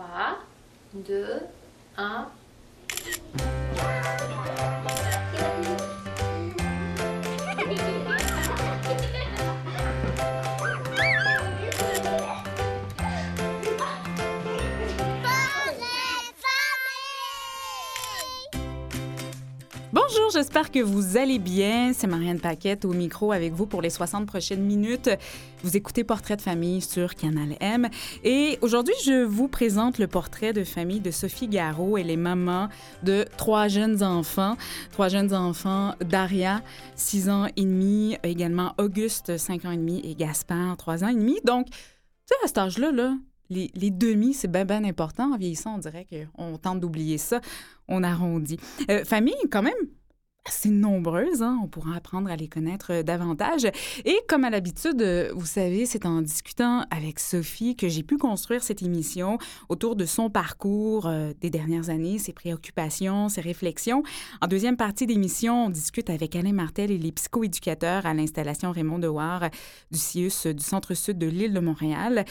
3, 2, 1. J'espère que vous allez bien. C'est Marianne Paquette au micro avec vous pour les 60 prochaines minutes. Vous écoutez Portrait de famille sur Canal M. Et aujourd'hui, je vous présente le portrait de famille de Sophie Garot. Elle est maman de trois jeunes enfants. Trois jeunes enfants, Daria, 6 ans et demi, également Auguste, 5 ans et demi, et Gaspard, 3 ans et demi. Donc, tu sais, à cet âge-là, là, les, les, demi, c'est bien, bien important. En vieillissant, on dirait qu'on tente d'oublier ça. On arrondit. Euh, famille, quand même, assez nombreuses. Hein? On pourra apprendre à les connaître euh, davantage. Et comme à l'habitude, euh, vous savez, c'est en discutant avec Sophie que j'ai pu construire cette émission autour de son parcours euh, des dernières années, ses préoccupations, ses réflexions. En deuxième partie d'émission, on discute avec Alain Martel et les psychoéducateurs à l'installation Raymond Dewar du CIUS du centre-sud de l'île de Montréal.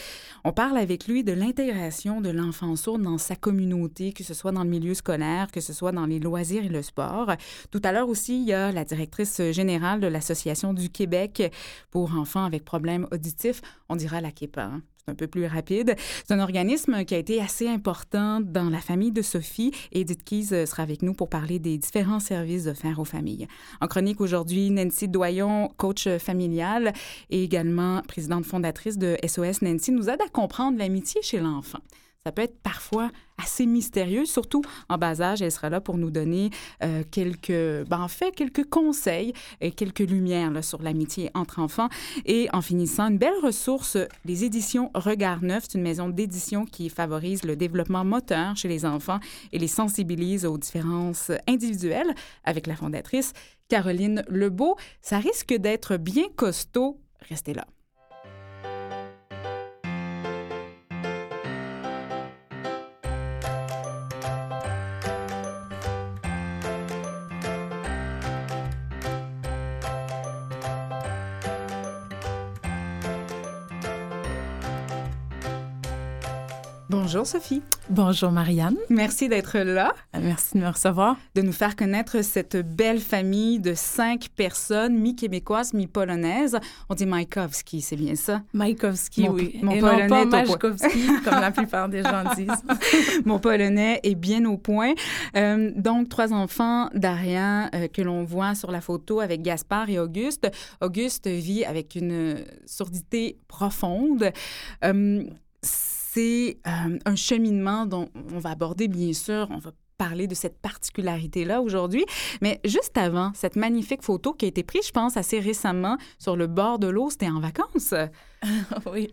On parle avec lui de l'intégration de l'enfant sourd dans sa communauté, que ce soit dans le milieu scolaire, que ce soit dans les loisirs et le sport. Tout à l'heure, aussi, il y a la directrice générale de l'Association du Québec pour enfants avec problèmes auditifs. On dira la KEPA. Hein. C'est un peu plus rapide. C'est un organisme qui a été assez important dans la famille de Sophie. Et Edith Keys sera avec nous pour parler des différents services offerts aux familles. En chronique aujourd'hui, Nancy Doyon, coach familial et également présidente fondatrice de SOS Nancy, nous aide à comprendre l'amitié chez l'enfant ça peut être parfois assez mystérieux, surtout en bas âge. Elle sera là pour nous donner euh, quelques, ben, en fait, quelques conseils et quelques lumières sur l'amitié entre enfants. Et en finissant, une belle ressource, les éditions Regard Neuf. C'est une maison d'édition qui favorise le développement moteur chez les enfants et les sensibilise aux différences individuelles avec la fondatrice Caroline Lebeau. Ça risque d'être bien costaud. Restez là. Bonjour Sophie. Bonjour Marianne. Merci d'être là. Euh, merci de me recevoir. De nous faire connaître cette belle famille de cinq personnes, mi-québécoises, mi-polonaises. On dit Majkowski, c'est bien ça? Majkowski, oui. Mon Et polonais non pas Majkowski, comme la plupart des gens disent. mon polonais est bien au point. Euh, donc, trois enfants d'Ariane euh, que l'on voit sur la photo avec Gaspard et Auguste. Auguste vit avec une surdité profonde. Euh, c'est euh, un cheminement dont on va aborder, bien sûr, on va parler de cette particularité-là aujourd'hui. Mais juste avant, cette magnifique photo qui a été prise, je pense, assez récemment sur le bord de l'eau, c'était en vacances. oui.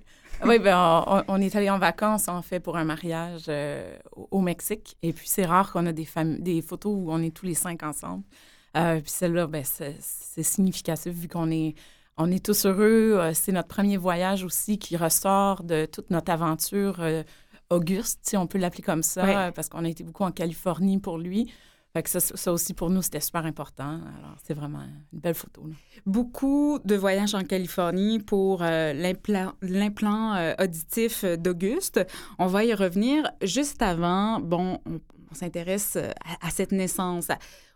Oui, ben, on, est allé en vacances, en fait, pour un mariage euh, au Mexique. Et puis, c'est rare qu'on a des, des photos où on est tous les cinq ensemble. Euh, puis celle-là, ben, c'est significatif vu qu'on est on est tous heureux. Euh, c'est notre premier voyage aussi qui ressort de toute notre aventure euh, Auguste, si on peut l'appeler comme ça, parce qu'on a été beaucoup en Californie pour lui. Fait que ça, aussi, pour nous, c'était super important. Alors, c'est vraiment une belle photo. Beaucoup de voyages en Californie pour euh, l'implant auditif d'Auguste. On va y revenir. Juste avant, bon, on, s'intéresse à, à, cette naissance,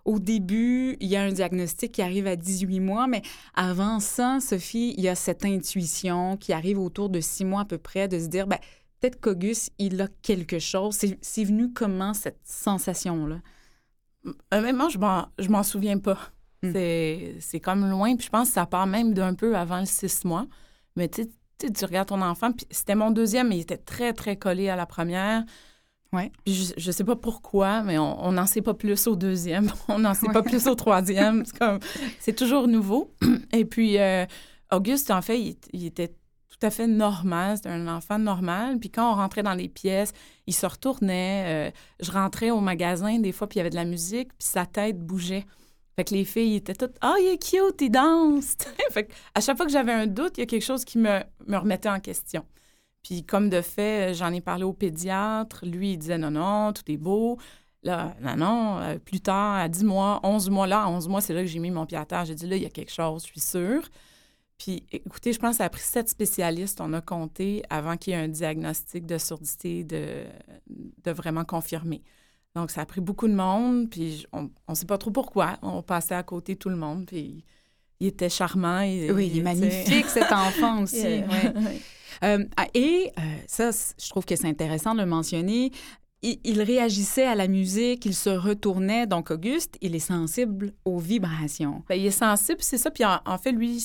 au début, il y a un diagnostic qui arrive à 18 mois, mais avant ça, Sophie, il y a cette intuition qui arrive autour de six mois à peu près de se dire, ben, peut-être qu'Auguste, il a quelque chose. C'est venu comment cette sensation-là? Honnêtement, je m'en souviens pas. Hmm. C'est comme loin, puis je pense que ça part même d'un peu avant le six mois. Mais tu tu regardes ton enfant, puis c'était mon deuxième, mais il était très, très collé à la première. Ouais. Je, je sais pas pourquoi, mais on n'en sait pas plus au deuxième, on n'en sait pas plus au troisième. C'est toujours nouveau. Et puis, euh, Auguste, en fait, il, était tout à fait normal. C'était un enfant normal. Puis quand on rentrait dans les pièces, il se retournait. Euh, je rentrais au magasin des fois, puis il y avait de la musique, puis sa tête bougeait. Fait que les filles étaient toutes Ah, il est cute, il danse. fait que chaque fois que j'avais un doute, il y a quelque chose qui me, me remettait en question. Puis comme de fait, j'en ai parlé au pédiatre. Lui, il disait non, non, tout est beau. Là, non, non, euh, plus tard, à 10 mois, 11 mois, là, à 11 mois, c'est là que j'ai mis mon pied à terre. J'ai dit là, il y a quelque chose, je suis sûre. Puis, écoutez, je pense que ça a pris sept spécialistes, on a compté, avant qu'il y ait un diagnostic de surdité de, de vraiment confirmé. Donc, ça a pris beaucoup de monde, puis on ne sait pas trop pourquoi. On passait à côté tout le monde, puis il était charmant. Oui, il est magnifique, cet enfant aussi. Euh, ah, et euh, ça, je trouve que c'est intéressant de le mentionner il, réagissait à la musique, il se retournait. Donc, Auguste, il est sensible aux vibrations. Bien, il est sensible, c'est ça. Puis en, fait, lui,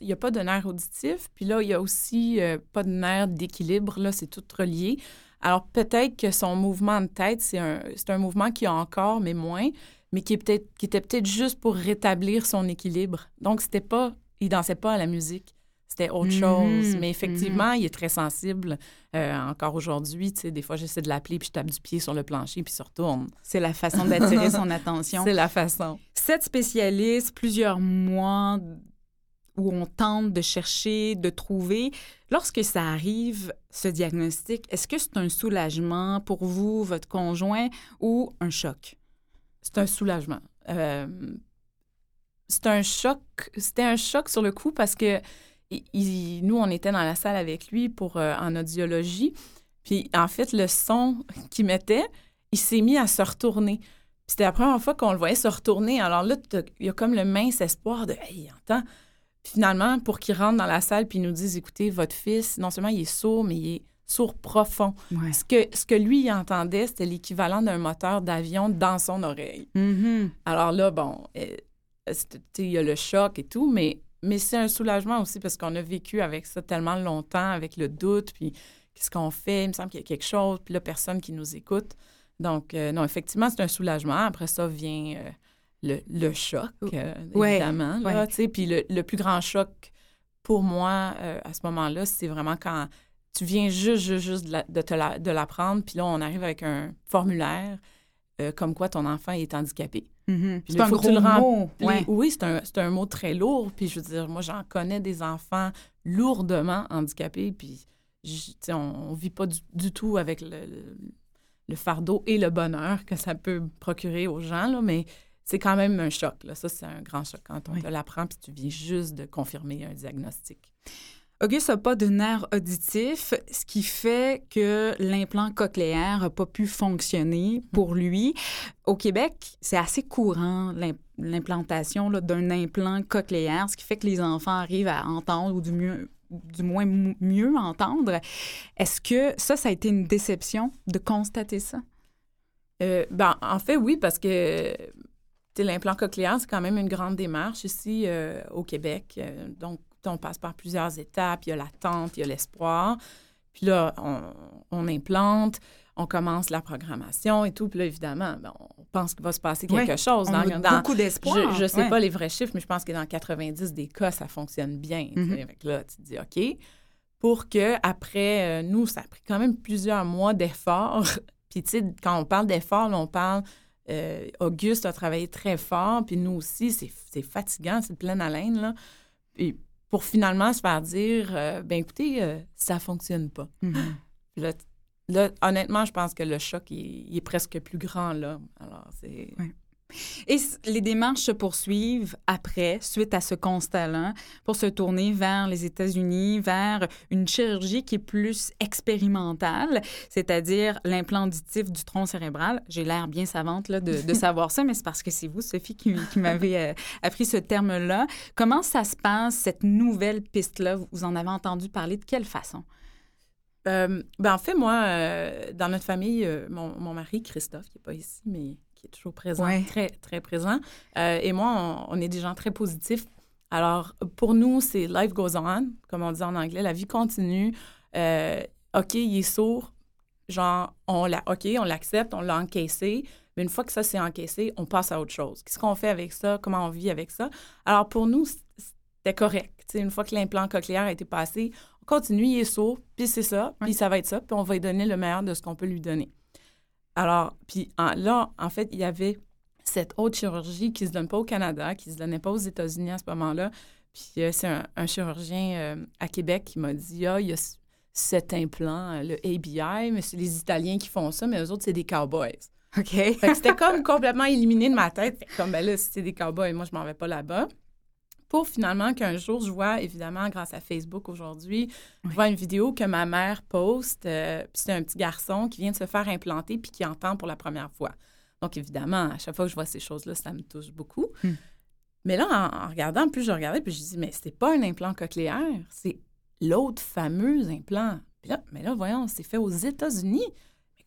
il n'y a pas de nerf auditif. Puis là, il y a aussi euh, pas de nerf d'équilibre. Là, c'est tout relié. Alors, peut-être que son mouvement de tête, c'est un, un mouvement qu'il a encore, mais moins, mais qui, qui était peut-être juste pour rétablir son équilibre. Donc, c'était pas, il dansait pas à la musique c'était autre chose. Mhm, Mais effectivement, il est très sensible. Euh, encore aujourd'hui, tu sais, des fois, j'essaie de l'appeler, puis je tape du pied sur le plancher, puis il se retourne. C'est la façon d'attirer son attention. C'est la façon. Sept spécialistes, plusieurs mois où on tente de chercher, de trouver. Lorsque ça arrive, ce diagnostic, est-ce que c'est un soulagement pour vous, votre conjoint, ou un choc? C'est un soulagement. Euh, c'est un choc. C'était un choc sur le coup parce que nous, on était dans la salle avec lui pour euh, en audiologie. Puis en fait, le son qu'il mettait, il s'est mis à se retourner. C'était la première fois qu'on le voyait se retourner. Alors là, il y a comme le mince espoir de Hey, il entend. finalement, pour qu'il rentre dans la salle puis nous dise Écoutez, votre fils, non seulement il est sourd, mais il est sourd profond. Ce, que, ce que lui, il entendait, c'était l'équivalent d'un moteur d'avion dans son oreille. Mm-hmm. Alors là, bon, euh, il y a le choc et tout, mais mais c'est un soulagement aussi parce qu'on a vécu avec ça tellement longtemps, avec le doute, puis qu'est-ce qu'on fait? Il me semble qu'il y a quelque chose, puis là, personne qui nous écoute. Donc, euh, non, effectivement, c'est un soulagement. Après ça vient euh, le, le, choc, euh, évidemment. Là, Puis le, le, plus grand choc pour moi à ce moment-là, c'est vraiment quand tu viens juste, juste, juste de, l'apprendre, puis là, on arrive avec un formulaire comme quoi ton enfant est handicapé. Mm-hmm. C'est un gros mot. Oui, c'est un, un, mot très lourd. Puis je veux dire, moi, j'en connais des enfants lourdement handicapés. Puis on ne vit pas du, tout avec le, le, fardeau et le bonheur que ça peut procurer aux gens, là, mais c'est quand même un choc. Là. Ça, c'est un grand choc quand on te l'apprend puis tu viens juste de confirmer un diagnostic. Auguste n'a pas de nerf auditif, ce qui fait que l'implant cochléaire n'a pas pu fonctionner pour lui. Au Québec, c'est assez courant l'implantation d'un implant cochléaire, ce qui fait que les enfants arrivent à entendre ou du mieux du moins mieux entendre. Est-ce que ça, ça a été une déception de constater ça? Euh, ben, en fait, oui, parce que l'implant cochléaire, c'est quand même une grande démarche ici euh, au Québec. Euh, donc, on passe par plusieurs étapes. Il y a l'attente, il y a l'espoir. Puis là, on, implante, on commence la programmation et tout. Puis là, évidemment, ben, on pense qu'il va se passer quelque chose. On a beaucoup d'espoir. Je ne sais pas les vrais chiffres, mais je pense que dans 90 des cas, ça fonctionne bien. Mm là, tu te dis, OK. Pour que après, euh, nous, ça a pris quand même plusieurs mois d'efforts. puis, tu sais, quand on parle d'efforts, on parle. Euh, Auguste a travaillé très fort, puis nous aussi, c'est fatigant, c'est plein haleine, là. Puis pour finalement se faire dire, euh, ben écoutez, euh, ça fonctionne pas. Mm-hmm. là, honnêtement, je pense que le choc, il, est presque plus grand là. Alors, c'est... Et les démarches se poursuivent après, suite à ce constat-là, pour se tourner vers les États-Unis, vers une chirurgie qui est plus expérimentale, c'est-à-dire l'implant auditif du tronc cérébral. J'ai l'air bien savante là, de, savoir ça, mais c'est parce que c'est vous, Sophie, qui, qui m'avez euh, appris ce terme-là. Comment ça se passe, cette nouvelle piste-là? Vous en avez entendu parler de quelle façon? Euh, ben en fait, moi, euh, dans notre famille, mon, mon, mari, Christophe, qui n'est pas ici, mais qui est toujours présent, très, très présent. Euh, et moi, on, est des gens très positifs. Alors, pour nous, c'est life goes on, comme on dit en anglais, la vie continue. Euh, OK, il est sourd. Genre, on l'a, OK, on l'accepte, on l'a encaissé. Mais une fois que ça s'est encaissé, on passe à autre chose. Qu'est-ce qu'on fait avec ça? Comment on vit avec ça? Alors, pour nous, c'était correct. une fois que l'implant cochléaire a été passé, on continue, il est sourd, puis c'est ça, puis ça va être ça, puis on va lui donner le meilleur de ce qu'on peut lui donner. Alors, puis là, en fait, il y avait cette autre chirurgie qui ne se donne pas au Canada, qui ne se donnait pas aux États-Unis à ce moment-là. Puis euh, c'est un, chirurgien euh, à Québec qui m'a dit Ah, il y a cet implant, euh, le ABI, mais c'est les Italiens qui font ça, mais eux autres, c'est des cowboys. OK. c'était comme complètement éliminé de ma tête. Comme, ben là, si c'est des cowboys, moi, je m'en vais pas là-bas. Pour finalement qu'un jour, je vois, évidemment, grâce à Facebook aujourd'hui, je vois une vidéo que ma mère poste. euh, puis c'est un petit garçon qui vient de se faire implanter puis qui entend pour la première fois. Donc, évidemment, à chaque fois que je vois ces choses-là, ça me touche beaucoup. Hmm. Mais là, en, en regardant, plus je regardais, puis je dis, mais c'est pas un implant cochléaire, c'est l'autre fameux implant. Puis là, mais là, voyons, c'est fait aux États-Unis.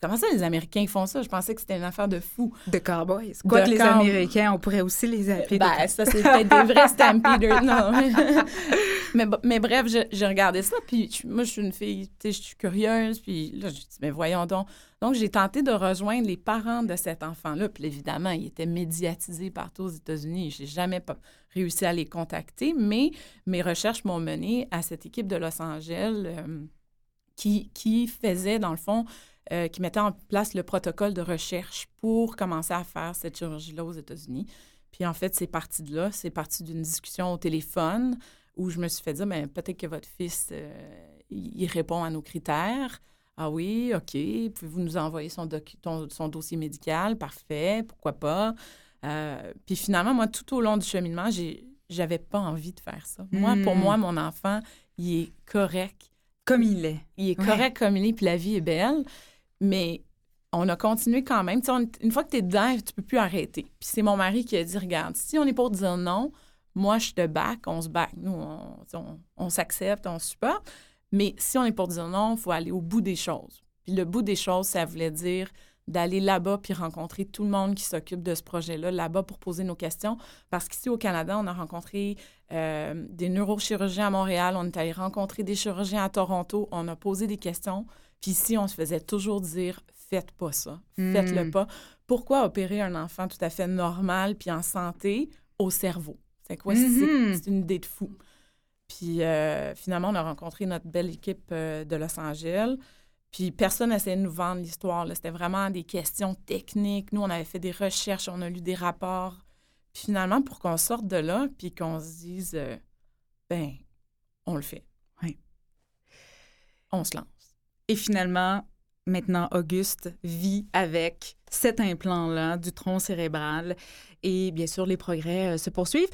Comment ça, les Américains font ça? Je pensais que c'était une affaire de fou. De cowboys. Quoi De que les Américains, on pourrait aussi les appeler. de Ben, ça, c'est peut-être des vrais stampeders. Non. mais, mais, bref, j'ai j'ai regardé ça, puis je- moi, je suis une fille, tu sais, je suis curieuse, puis là, je dis, mais voyons donc. Donc, j'ai tenté de rejoindre les parents de cet enfant-là, puis évidemment, il était médiatisé partout aux États-Unis. J'ai jamais pas réussi à les contacter, mais mes recherches m'ont mené à cette équipe de Los Angeles euh, qui, qui faisait, dans le fond, euh, qui mettait en place le protocole de recherche pour commencer à faire cette chirurgie-là aux États-Unis. Puis en fait, c'est parti de là. C'est parti d'une discussion au téléphone où je me suis fait dire, ben, peut-être que votre fils, euh, il répond à nos critères. Ah oui, OK. Pouvez-vous nous envoyer son, docu- ton- son dossier médical? Parfait, pourquoi pas? Euh, puis finalement, moi, tout au long du cheminement, j'avais pas envie de faire ça. Moi, pour Mm. moi, mon enfant, il est correct Comme il est. il est Ouais. correct comme il est, puis la vie est belle. Mais on a continué quand même. Une fois que tu es dedans, tu peux plus arrêter. Puis c'est mon mari qui a dit, regarde, si on est pour dire non, moi, je te back, on se back. Nous, on, on- on s'accepte, on se supporte. Mais si on est pour dire non, il faut aller au bout des choses. Puis le bout des choses, ça voulait dire d'aller là-bas puis rencontrer tout le monde qui s'occupe de ce projet-là, là-bas pour poser nos questions. Parce qu'ici au Canada, on a rencontré euh, des neurochirurgiens à Montréal, on est allé rencontrer des chirurgiens à Toronto, on a posé des questions. Puis ici, on se faisait toujours dire faites pas ça, faites-le Mm. pas. Pourquoi opérer un enfant tout à fait normal puis en santé au cerveau? C'est quoi? C'est- Mhm. C'est une idée de fou. Puis euh, finalement, on a rencontré notre belle équipe euh, de Los Angeles. Puis personne n'essayait de nous vendre l'histoire. là. C'était vraiment des questions techniques. Nous, on avait fait des recherches, on a lu des rapports. Puis finalement, pour qu'on sorte de là, puis qu'on se dise, euh, ben, on le fait. Oui. On se lance. Et finalement, maintenant, Auguste vit avec cet implant-là du tronc cérébral. Et bien sûr, les progrès euh, se poursuivent.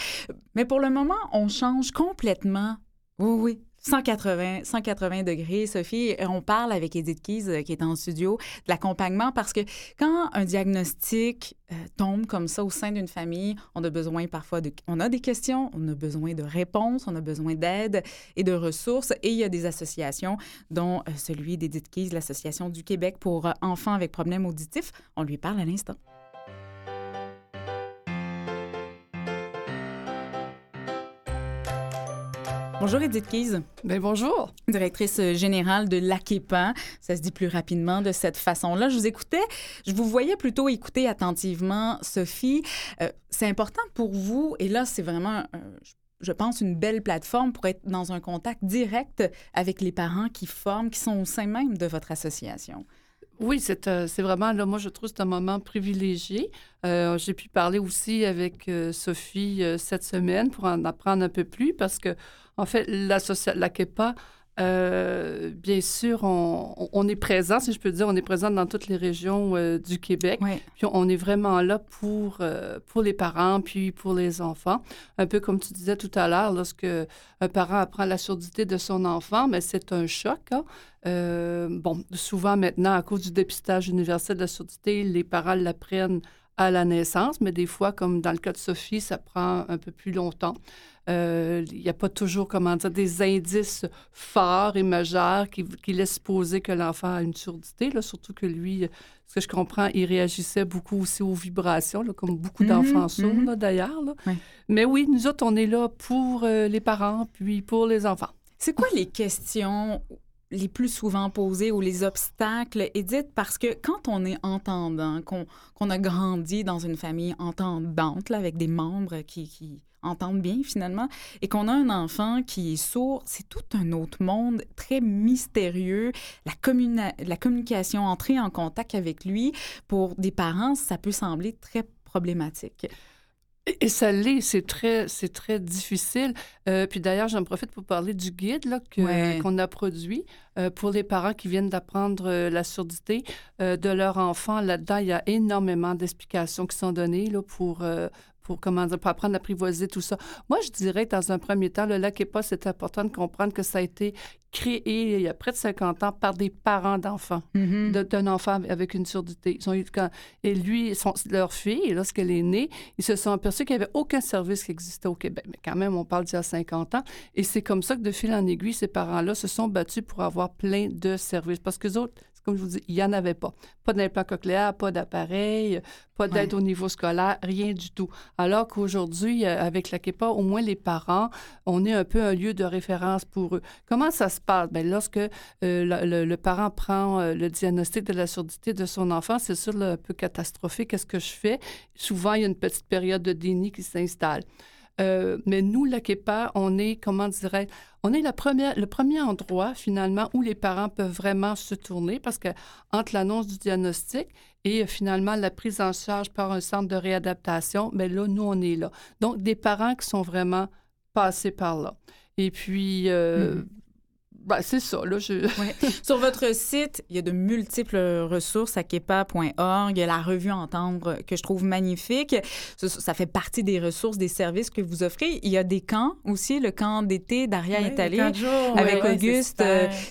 Mais pour le moment, on change complètement. Oui, oui. 180, 180 degrés, Sophie. Et On parle avec Edith Keys, euh, qui est en studio, de l'accompagnement parce que quand un diagnostic euh, tombe comme ça au sein d'une famille, on a besoin parfois de... On a des questions, on a besoin de réponses, on a besoin d'aide et de ressources. Et il y a des associations dont euh, celui d'Edith Keys, l'Association du Québec pour euh, enfants avec problèmes auditifs. On lui parle à l'instant. Bonjour Edith Keys, Bien, bonjour. directrice générale de l'AQEPA. Ça se dit plus rapidement de cette façon-là. Je vous écoutais, je vous voyais plutôt écouter attentivement, Sophie. Euh, c'est important pour vous, et là, c'est vraiment, euh, je pense, une belle plateforme pour être dans un contact direct avec les parents qui forment, qui sont au sein même de votre association. Oui, c'est euh, vraiment, là, moi, je trouve que c'est un moment privilégié. Euh, J'ai pu parler aussi avec euh, Sophie cette semaine pour en apprendre un peu plus parce que, en fait, la KEPA, euh, bien sûr, on, est présent, si je peux dire, on est présent dans toutes les régions euh, du Québec. Oui. Puis on est vraiment là pour, euh, pour les parents, puis pour les enfants. Un peu comme tu disais tout à l'heure, lorsque un parent apprend la surdité de son enfant, mais c'est un choc. hein. Bon, souvent maintenant, à cause du dépistage universel de la surdité, les parents l'apprennent à la naissance, mais des fois, comme dans le cas de Sophie, ça prend un peu plus longtemps. Euh, Il n'y a pas toujours, comment dire, des indices forts et majeurs qui, qui laissent poser que l'enfant a une surdité, là, surtout que lui, ce que je comprends, il réagissait beaucoup aussi aux vibrations, là, comme beaucoup Mhm, d'enfants sourds, mhm. là, d'ailleurs. Oui. Mais oui, nous autres, on est là pour euh, les parents, puis pour les enfants. C'est quoi les questions les plus souvent posées ou les obstacles, Edith? Parce que quand on est entendant, qu'on a grandi dans une famille entendante, avec des membres qui, entendent bien finalement, et qu'on a un enfant qui est sourd, c'est tout un autre monde très mystérieux. La, la communication, entrer en contact avec lui, pour des parents, ça peut sembler très problématique. Et, ça l'est, c'est très, c'est très difficile. Euh, puis d'ailleurs, j'en profite pour parler du guide là, que- Ouais. qu'on a produit euh, pour les parents qui viennent d'apprendre euh, la surdité de leur enfant. Là-dedans, il y a énormément d'explications qui sont données là, pour, pour, comment dire, pour apprendre à apprivoiser tout ça. Moi, je dirais que dans un premier temps, le lac pas, c'est important de comprendre que ça a été créé il y a près de 50 ans par des parents d'enfants, Mhm. de- d'un enfant avec une surdité. Ils ont eu, quand, et lui, son- leur fille, lorsqu'elle est née, ils se sont aperçus qu'il n'y avait aucun service qui existait au Québec. Mais quand même, on parle d'il y a 50 ans. Et c'est comme ça que de fil en aiguille, ces parents-là se sont battus pour avoir plein de services. Parce que autres, comme je vous dis, il n'y en avait pas. Pas d'implant cochléaire, pas d'appareil, pas d'aide au niveau scolaire, rien du tout. Alors qu'aujourd'hui, euh, avec la KEPA, au moins les parents, on est un peu un lieu de référence pour eux. Comment ça se passe? Bien, lorsque euh, le, le- le parent prend euh, le diagnostic de la surdité de son enfant, c'est sûr là, un peu catastrophique. Qu'est-ce que je fais? Souvent, il y a une petite période de déni qui s'installe. Euh, mais nous, la KEPA, on est, comment dirais on est le premier endroit, finalement, où les parents peuvent vraiment se tourner parce que entre l'annonce du diagnostic et euh, finalement la prise en charge par un centre de réadaptation, bien là, nous, on est là. Donc, des parents qui sont vraiment passés par là. Et puis, euh, Mhm. Ben, c'est ça, là, je... Ouais. Sur votre site, il y a de multiples ressources à kepa.org. La revue Entendre que je trouve magnifique. Ça, ça fait partie des ressources, des services que vous offrez. Il y a des camps aussi, le camp d'été d'Aria Ouais, jour, avec ouais, Auguste,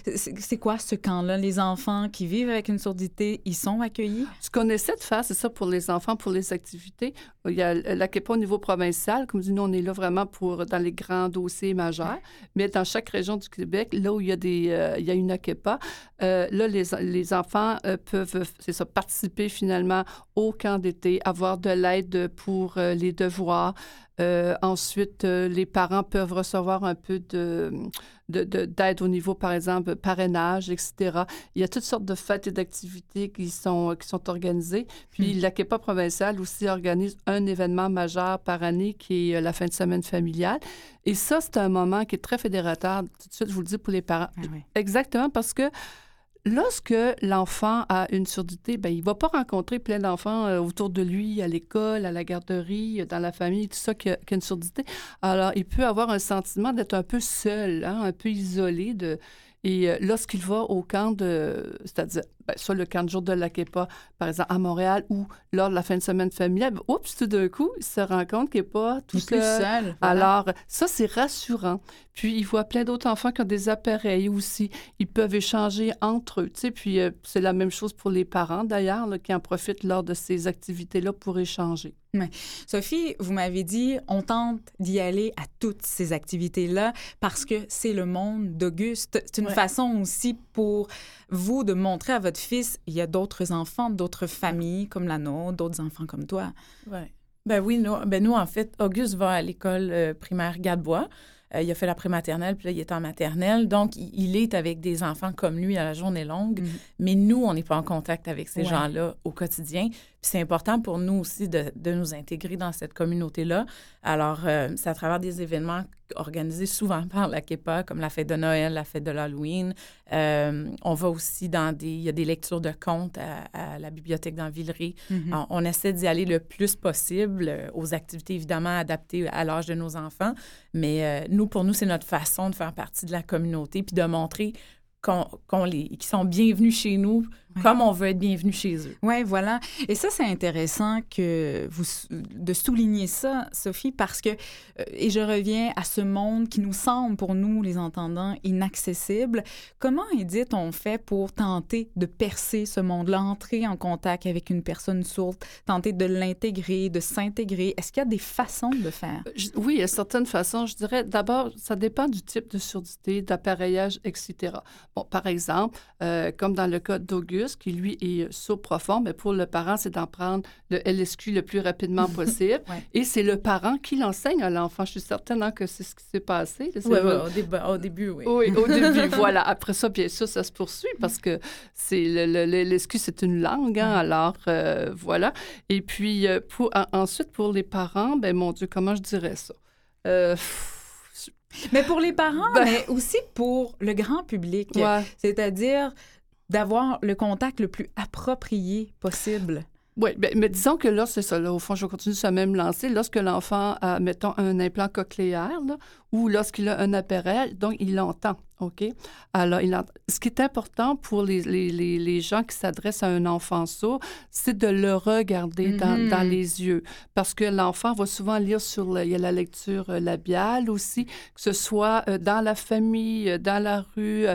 c'est super. C'est quoi ce camp-là? Les enfants qui vivent avec une surdité, ils sont accueillis? Ce qu'on essaie de faire, c'est ça pour les enfants, pour les activités. Il y a la KEPA au niveau provincial. Comme je dis, nous, on est là vraiment pour dans les grands dossiers majeurs. Mais dans chaque région du Québec, là où il y a, des, euh, il y a une AKEPA, euh, là, les, les enfants euh, peuvent, c'est ça, participer finalement au camp d'été, avoir de l'aide pour euh, les devoirs. Euh, ensuite, euh, les parents peuvent recevoir un peu de, de- de- d'aide au niveau, par exemple, parrainage, etc. Il y a toutes sortes de fêtes et d'activités qui sont, qui sont organisées. Puis la KEPA provinciale aussi organise un événement majeur par année qui est la fin de semaine familiale. Et ça, c'est un moment qui est très fédérateur, tout de suite, je vous le dis, pour les parents. Ah oui. Exactement, parce que lorsque l'enfant a une surdité, ben, il ne va pas rencontrer plein d'enfants euh, autour de lui, à l'école, à la garderie, euh, dans la famille, tout ça qui a, une surdité. Alors, il peut avoir un sentiment d'être un peu seul, hein, un peu isolé. Et euh, lorsqu'il va au camp de, c'est-à-dire, ben, soit le camp de jour de la KEPA, par exemple, à Montréal, ou lors de la fin de semaine familiale, ben, oups, tout d'un coup, il se rend compte qu'il n'est pas tout seul. seul. voilà. Alors, ça, c'est rassurant. Puis, il voit plein d'autres enfants qui ont des appareils aussi. Ils peuvent échanger entre eux. Tu sais, puis, euh, c'est la même chose pour les parents, d'ailleurs, qui en profitent lors de ces activités-là pour échanger. Sophie, vous m'avez dit, on tente d'y aller à toutes ces activités-là parce que c'est le monde d'Auguste. C'est une Ouais. façon aussi pour vous de montrer à votre fils, il y a d'autres enfants, d'autres familles comme la nôtre, d'autres enfants comme toi. Ouais. Ben oui, nous, ben nous, en fait, Auguste va à l'école euh, primaire Gadebois. Euh, il a fait la prématernelle, puis là, il est en maternelle. Donc, il, il est avec des enfants comme lui à la journée longue. Mhm. Mais nous, on n'est pas en contact avec ces Ouais. gens-là au quotidien. Puis c'est important pour nous aussi de, de nous intégrer dans cette communauté-là. Alors, euh, c'est à travers des événements organisés souvent par la KEPA, comme la fête de Noël, la fête de l'Halloween. Euh, on va aussi dans des... Il y a des lectures de contes à, à la bibliothèque dans Villeray. Mhm. On, on essaie d'y aller le plus possible euh, aux activités évidemment adaptées à l'âge de nos enfants. Mais euh, nous, pour nous, c'est notre façon de faire partie de la communauté puis de montrer qu'on, qu'on les, qu'ils sont bienvenus chez nous comme on veut être bienvenus chez eux. Oui, voilà. Et ça, c'est intéressant que vous de souligner ça, Sophie, parce que, euh, et je reviens à ce monde qui nous semble, pour nous, les entendants, inaccessible. Comment, Edith, on fait pour tenter de percer ce monde-là, entrer en contact avec une personne sourde, tenter de l'intégrer, de s'intégrer? Est-ce qu'il y a des façons de faire? Euh, oui, il y a certaines façons. Je dirais, d'abord, ça dépend du type de surdité, d'appareillage, etc. Bon, par exemple, euh, comme dans le cas d'Auguste, qui lui est sourd profond, mais pour le parent, c'est d'en prendre le LSQ le plus rapidement possible. Ouais. Et c'est le parent qui l'enseigne à l'enfant. Je suis certaine hein, que c'est ce qui s'est passé. Ouais, ouais, au, début, au début, oui. Oui, au début, voilà. Après ça, bien sûr, ça se poursuit parce que c'est le, le- le- l'ESQ, c'est une langue, hein, alors euh, voilà. Et puis, euh, pour, ensuite, pour les parents, ben mon Dieu, comment je dirais ça? Euh, Mais pour les parents, Ben- mais aussi pour le grand public. ouais. C'est-à-dire d'avoir le contact le plus approprié possible. Oui, ben, mais disons que là, c'est ça. Au fond, je continue sur la même lancée. Lorsque l'enfant a, mettons, un implant cochléaire, ou lorsqu'il a un appareil, donc il l'entend. OK? Alors, il ce qui est important pour les, les, les, gens qui s'adressent à un enfant sourd, c'est de le regarder dans, dans, mm-hmm. les yeux. Parce que l'enfant va souvent lire sur il y a la lecture euh, labiale aussi, que ce soit euh, dans la famille, euh, dans la rue,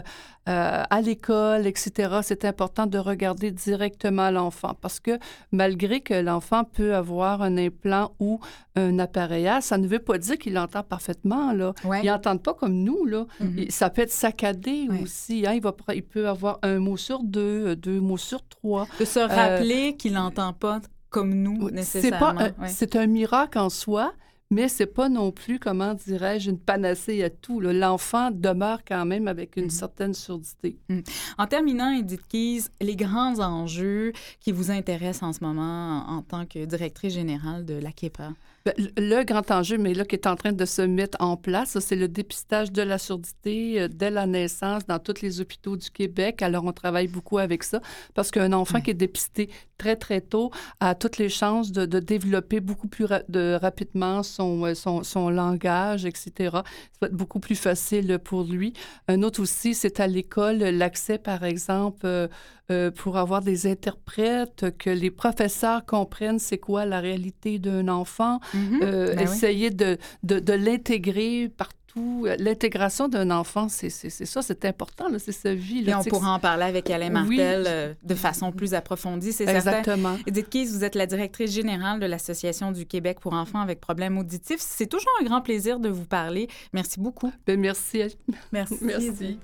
à l'école, etc. C'est important de regarder directement l'enfant parce que malgré que l'enfant peut avoir un implant ou un appareillage, ça ne veut pas dire qu'il entend parfaitement. Là. Il n'entend pas comme nous. Là. Mm-hmm. Ça peut être saccadé aussi. Hein. Il, va, il peut avoir un mot sur deux, euh, deux mots sur trois. De se rappeler euh, qu'il n'entend pas comme nous, nécessairement. C'est un miracle en soi, mais c'est pas non plus, comment dirais-je, une panacée à tout. L'enfant demeure quand même avec une mm-hmm. certaine surdité. Mm. En terminant, Edith Keys, les grands enjeux qui vous intéressent en ce moment en, tant que directrice générale de l'AKEPA? Ben, le grand enjeu, mais là, qui est en train de se mettre en place, c'est le dépistage de la surdité euh, dès la naissance dans tous les hôpitaux du Québec. Alors, on travaille beaucoup avec ça parce qu'un enfant qui est dépisté très, très tôt a toutes les chances de, développer beaucoup plus de, rapidement son, euh, son, son, langage, etc. Ça va être beaucoup plus facile pour lui. Un autre aussi, c'est à l'école, l'accès, par exemple, euh, euh, pour avoir des interprètes, que les professeurs comprennent c'est quoi la réalité d'un enfant, mhm. euh, ben essayer de, de, l'intégrer partout. L'intégration d'un enfant, c'est ça, c'est important, c'est sa vie. Là, Et on pourra en parler avec Alain Martel euh, de façon plus approfondie, c'est certain. Exactement. Edith Keys, vous êtes la directrice générale de l'Association du Québec pour enfants avec problèmes auditifs. C'est toujours un grand plaisir de vous parler. Merci beaucoup. Ben, merci. Merci. Merci.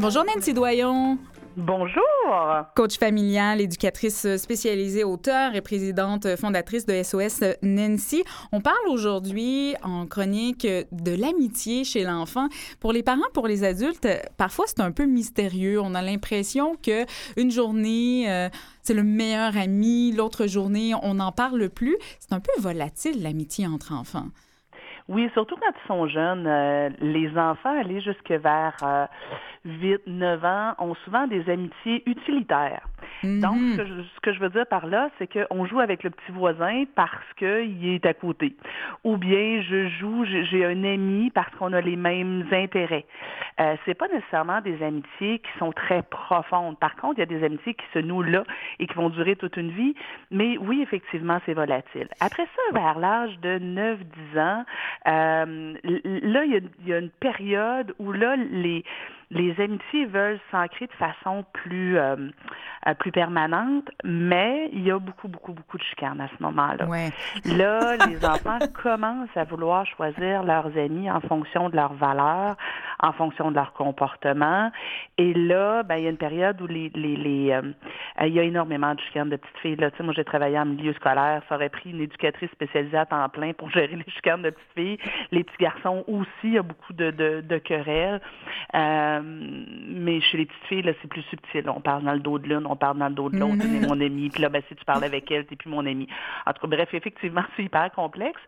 Bonjour Nancy Doyon. Bonjour. Coach familiale, éducatrice spécialisée, auteur et présidente fondatrice de SOS Nancy. On parle aujourd'hui en chronique de l'amitié chez l'enfant. Pour les parents, pour les adultes, parfois c'est un peu mystérieux. On a l'impression que une journée euh, c'est le meilleur ami, l'autre journée on n'en parle plus. C'est un peu volatile l'amitié entre enfants. Oui, surtout quand ils sont jeunes. Euh, les enfants, aller jusque vers euh, 8, 9 ans, ont souvent des amitiés utilitaires. Donc, mhm. ce que, je, veux dire par là, c'est qu'on joue avec le petit voisin parce qu'il est à côté. Ou bien je joue, j'ai un ami parce qu'on a les mêmes intérêts. Euh, c'est pas nécessairement des amitiés qui sont très profondes. Par contre, il y a des amitiés qui se nouent là et qui vont durer toute une vie. Mais oui, effectivement, c'est volatile. Après ça, vers l'âge de 9-10 ans, euh, là, il y, a, une période où là, les les amitiés veulent s'ancrer de façon plus, euh, euh, plus permanente, mais il y a beaucoup, beaucoup, beaucoup de chicanes à ce moment-là. Là, les enfants commencent à vouloir choisir leurs amis en fonction de leurs valeurs, en fonction de leur comportement. Et là, ben, il y a une période où les, les, les euh, il y a énormément de chicanes de petites filles. Là, tu sais, moi, j'ai travaillé en milieu scolaire. Ça aurait pris une éducatrice spécialisée à temps plein pour gérer les chicanes de petites filles. Les petits garçons aussi, il y a beaucoup de, de, de querelles. Euh, mais chez les petites filles, là, c'est plus subtil. On parle dans le dos de l'une, on parle dans le dos de l'autre, mm mon ami. Puis là, ben, si tu parles avec elle, t'es plus mon ami. En tout cas, bref, effectivement, c'est hyper complexe.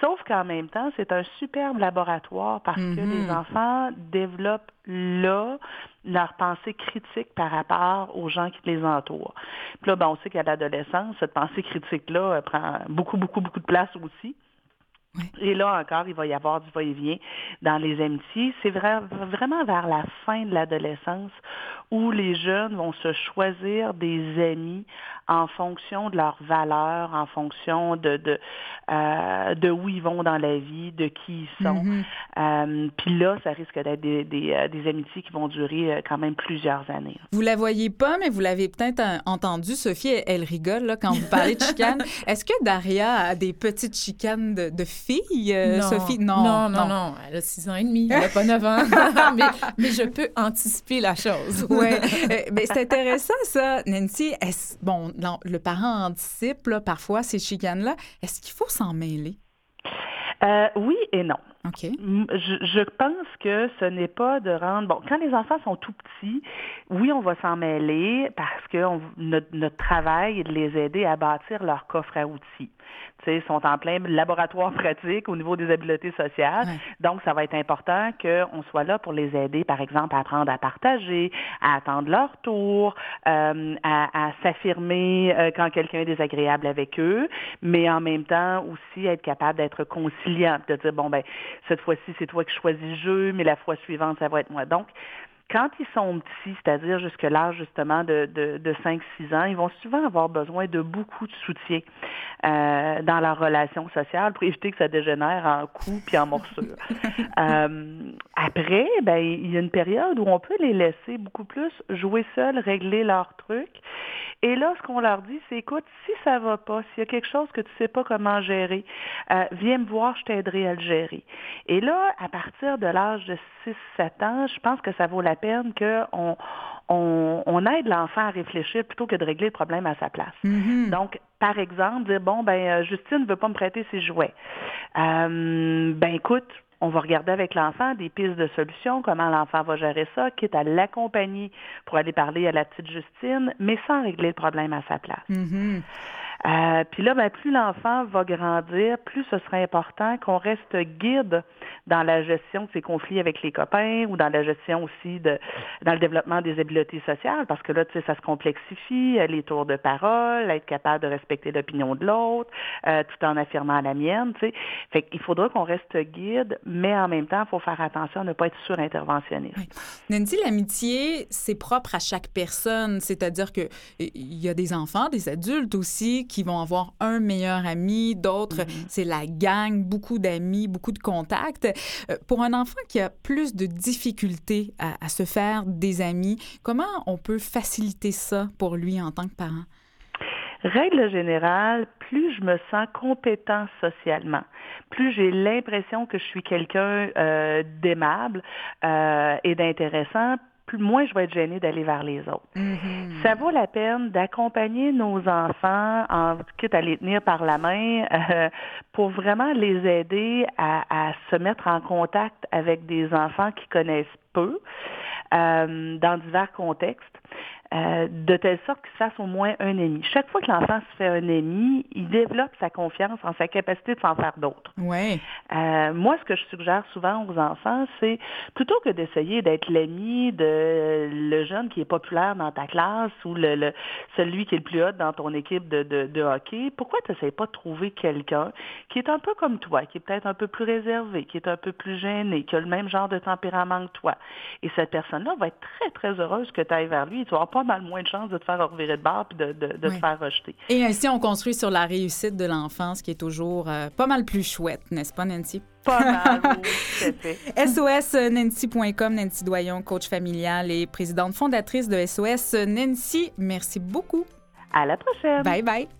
Sauf qu'en même temps, c'est un superbe laboratoire parce que les mm-hmm. enfants développent là leur pensée critique par rapport aux gens qui les entourent. Puis là, ben, on sait qu'à l'adolescence, cette pensée critique-là prend beaucoup, beaucoup, beaucoup de place aussi. Et là encore, il va y avoir du va-et-vient dans les amitiés. C'est vraiment vers la fin de l'adolescence où les jeunes vont se choisir des amis en fonction de leurs valeurs, en fonction de de, euh, de où ils vont dans la vie, de qui ils sont. Mm-hmm. Euh, puis là, ça risque d'être des, des, euh, des, amitiés qui vont durer quand même plusieurs années. Vous la voyez pas, mais vous l'avez peut-être entendu. Sophie, elle, rigole là, quand vous parlez de chicanes. Est-ce que Daria a des petites chicanes de, de filles, Sophie? Non, non, non, non, Elle a six ans et demi, elle n'a pas neuf ans. mais, mais, je peux anticiper la chose. oui, mais c'est intéressant ça, Nancy. Bon, le parent anticipe parfois ces chicanes-là. Est-ce qu'il faut s'en mêler? Euh, oui et non. OK. Je, je pense que ce n'est pas de rendre... Bon, quand les enfants sont tout petits, oui, on va s'en mêler parce que on- notre, notre travail est de les aider à bâtir leur coffre à outils. Tu sais, ils sont en plein laboratoire pratique au niveau des habiletés sociales. Ouais. Donc, ça va être important qu'on soit là pour les aider, par exemple, à apprendre à partager, à attendre leur tour, euh, à, à s'affirmer euh, quand quelqu'un est désagréable avec eux, mais en même temps aussi être capable d'être conciliant, de dire, bon, ben, cette fois-ci, c'est toi qui choisis le jeu, mais la fois suivante, ça va être moi. Donc, quand ils sont petits, c'est-à-dire jusque l'âge justement de, de, de 5-6 ans, ils vont souvent avoir besoin de beaucoup de soutien euh, dans leur relation sociale pour éviter que ça dégénère en coups puis en morsures. Euh, après, ben, il y a une période où on peut les laisser beaucoup plus jouer seuls, régler leurs trucs. Et là, ce qu'on leur dit, c'est écoute, si ça va pas, s'il y a quelque chose que tu sais pas comment gérer, euh, viens me voir, je t'aiderai à le gérer. Et là, à partir de l'âge de 6-7 ans, je pense que ça vaut la peine qu'on on, on aide l'enfant à réfléchir plutôt que de régler le problème à sa place. Mhm. Donc, par exemple, dire bon ben euh, Justine ne veut pas me prêter ses jouets. Euh, ben écoute, on va regarder avec l'enfant des pistes de solutions, comment l'enfant va gérer ça, quitte à l'accompagner pour aller parler à la petite Justine, mais sans régler le problème à sa place. Mhm. Euh, puis là, ben, plus l'enfant va grandir, plus ce sera important qu'on reste guide dans la gestion de ses conflits avec les copains ou dans la gestion aussi de dans le développement des habiletés sociales, parce que là, tu sais, ça se complexifie, euh, les tours de parole, être capable de respecter l'opinion de l'autre, euh, tout en affirmant la mienne, tu sais. Fait qu'il faudra qu'on reste guide, mais en même temps, il faut faire attention à ne pas être surinterventionniste. Nancy, l'amitié, c'est propre à chaque personne. C'est-à-dire que il y a des enfants, des adultes aussi, qui vont avoir un meilleur ami, d'autres, c'est la gang, beaucoup d'amis, beaucoup de contacts. Euh, Pour un enfant qui a plus de difficultés à, à se faire des amis, comment on peut faciliter ça pour lui en tant que parent? Règle générale, plus je me sens compétent socialement, plus j'ai l'impression que je suis quelqu'un euh, d'aimable euh, et d'intéressant, plus moins je vais être gênée d'aller vers les autres. Mhm. Ça vaut la peine d'accompagner nos enfants, en quitte à les tenir par la main, euh, pour vraiment les aider à, à se mettre en contact avec des enfants qui connaissent peu, euh, dans divers contextes. Euh, de telle sorte qu'il se fasse au moins un ami. Chaque fois que l'enfant se fait un ami, il développe sa confiance en sa capacité de s'en faire d'autres. Ouais. Euh, moi, ce que je suggère souvent aux enfants, c'est plutôt que d'essayer d'être l'ami de le jeune qui est populaire dans ta classe ou le, le- celui qui est le plus hot dans ton équipe de, de, de hockey, pourquoi tu n'essayes pas de trouver quelqu'un qui est un peu comme toi, qui est peut-être un peu plus réservé, qui est un peu plus gêné, qui a le même genre de tempérament que toi? Et cette personne-là va être très, très heureuse que tu ailles vers lui. Tu vas avoir pas mal moins de chances de te faire revirer de barre et de, de, de Oui. te faire rejeter. Et ainsi, on construit sur la réussite de l'enfance, qui est toujours euh, pas mal plus chouette, n'est-ce pas, Nancy? Pas mal, oui. SOSNancy.com, Nancy Doyon, coach familial et présidente fondatrice de SOS Nancy. Merci beaucoup. À la prochaine. Bye bye.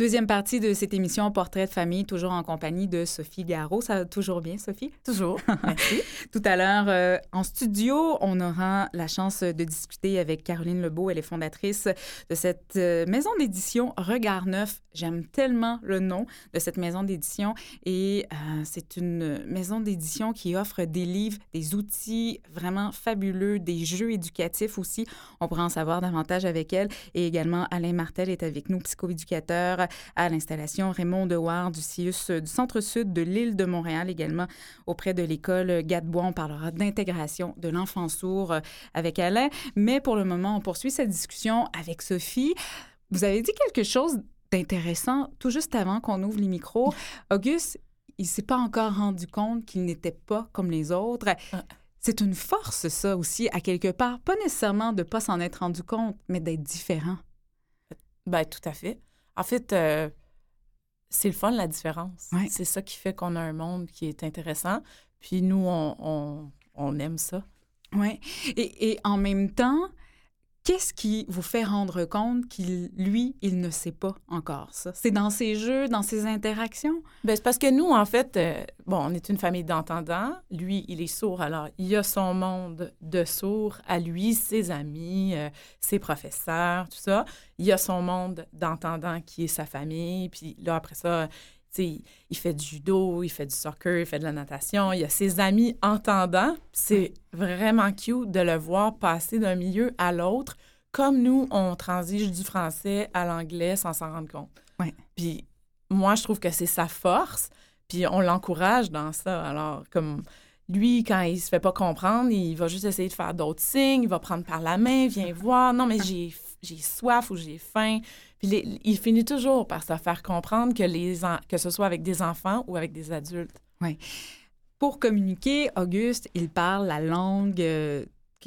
Deuxième partie de cette émission Portrait de famille, toujours en compagnie de Sophie Garot. Ça va toujours bien, Sophie? Toujours. Merci. Tout à l'heure, euh, en studio, on aura la chance de discuter avec Caroline Lebeau. Elle est fondatrice de cette euh, maison d'édition Regard Neuf. J'aime tellement le nom de cette maison d'édition. Et euh, c'est une maison d'édition qui offre des livres, des outils vraiment fabuleux, des jeux éducatifs aussi. On pourra en savoir davantage avec elle. Et également, Alain Martel est avec nous, psychoéducateur à l'installation Raymond Dewar du CIUS du Centre-Sud de l'île de Montréal, également auprès de l'école Gadebois. On parlera d'intégration de l'enfant sourd euh, avec Alain. Mais pour le moment, on poursuit cette discussion avec Sophie. Vous avez dit quelque chose d'intéressant tout juste avant qu'on ouvre les micros. Auguste, il s'est pas encore rendu compte qu'il n'était pas comme les autres. Ah. C'est une force, ça aussi, à quelque part. Pas nécessairement de pas s'en être rendu compte, mais d'être différent. Ben, tout à fait. En fait, euh, c'est le fun, la différence. Ouais. C'est ça qui fait qu'on a un monde qui est intéressant. Puis nous, on, on, on aime ça. Oui. Et, et en même temps, Qu'est-ce qui vous fait rendre compte qu'il, lui, il ne sait pas encore ça? C'est dans ses jeux, dans ses interactions? Bien, c'est parce que nous, en fait, euh, bon, on est une famille d'entendants. Lui, il est sourd, alors il a son monde de sourds à lui, ses amis, euh, ses professeurs, tout ça. Il a son monde d'entendants qui est sa famille. Puis là, après ça, il, il fait du judo, il fait du soccer, il fait de la natation. Il a ses amis entendants. C'est vraiment cute de le voir passer d'un milieu à l'autre, comme nous, on transige du français à l'anglais sans s'en rendre compte. Ouais. Puis moi, je trouve que c'est sa force, puis on l'encourage dans ça. Alors, comme lui, quand il se fait pas comprendre, il va juste essayer de faire d'autres signes, il va prendre par la main, viens voir, non, mais j'ai j'ai soif ou j'ai faim. Puis il finit toujours par se faire comprendre que, les que ce soit avec des enfants ou avec des adultes. Pour communiquer, Auguste, il parle la langue euh,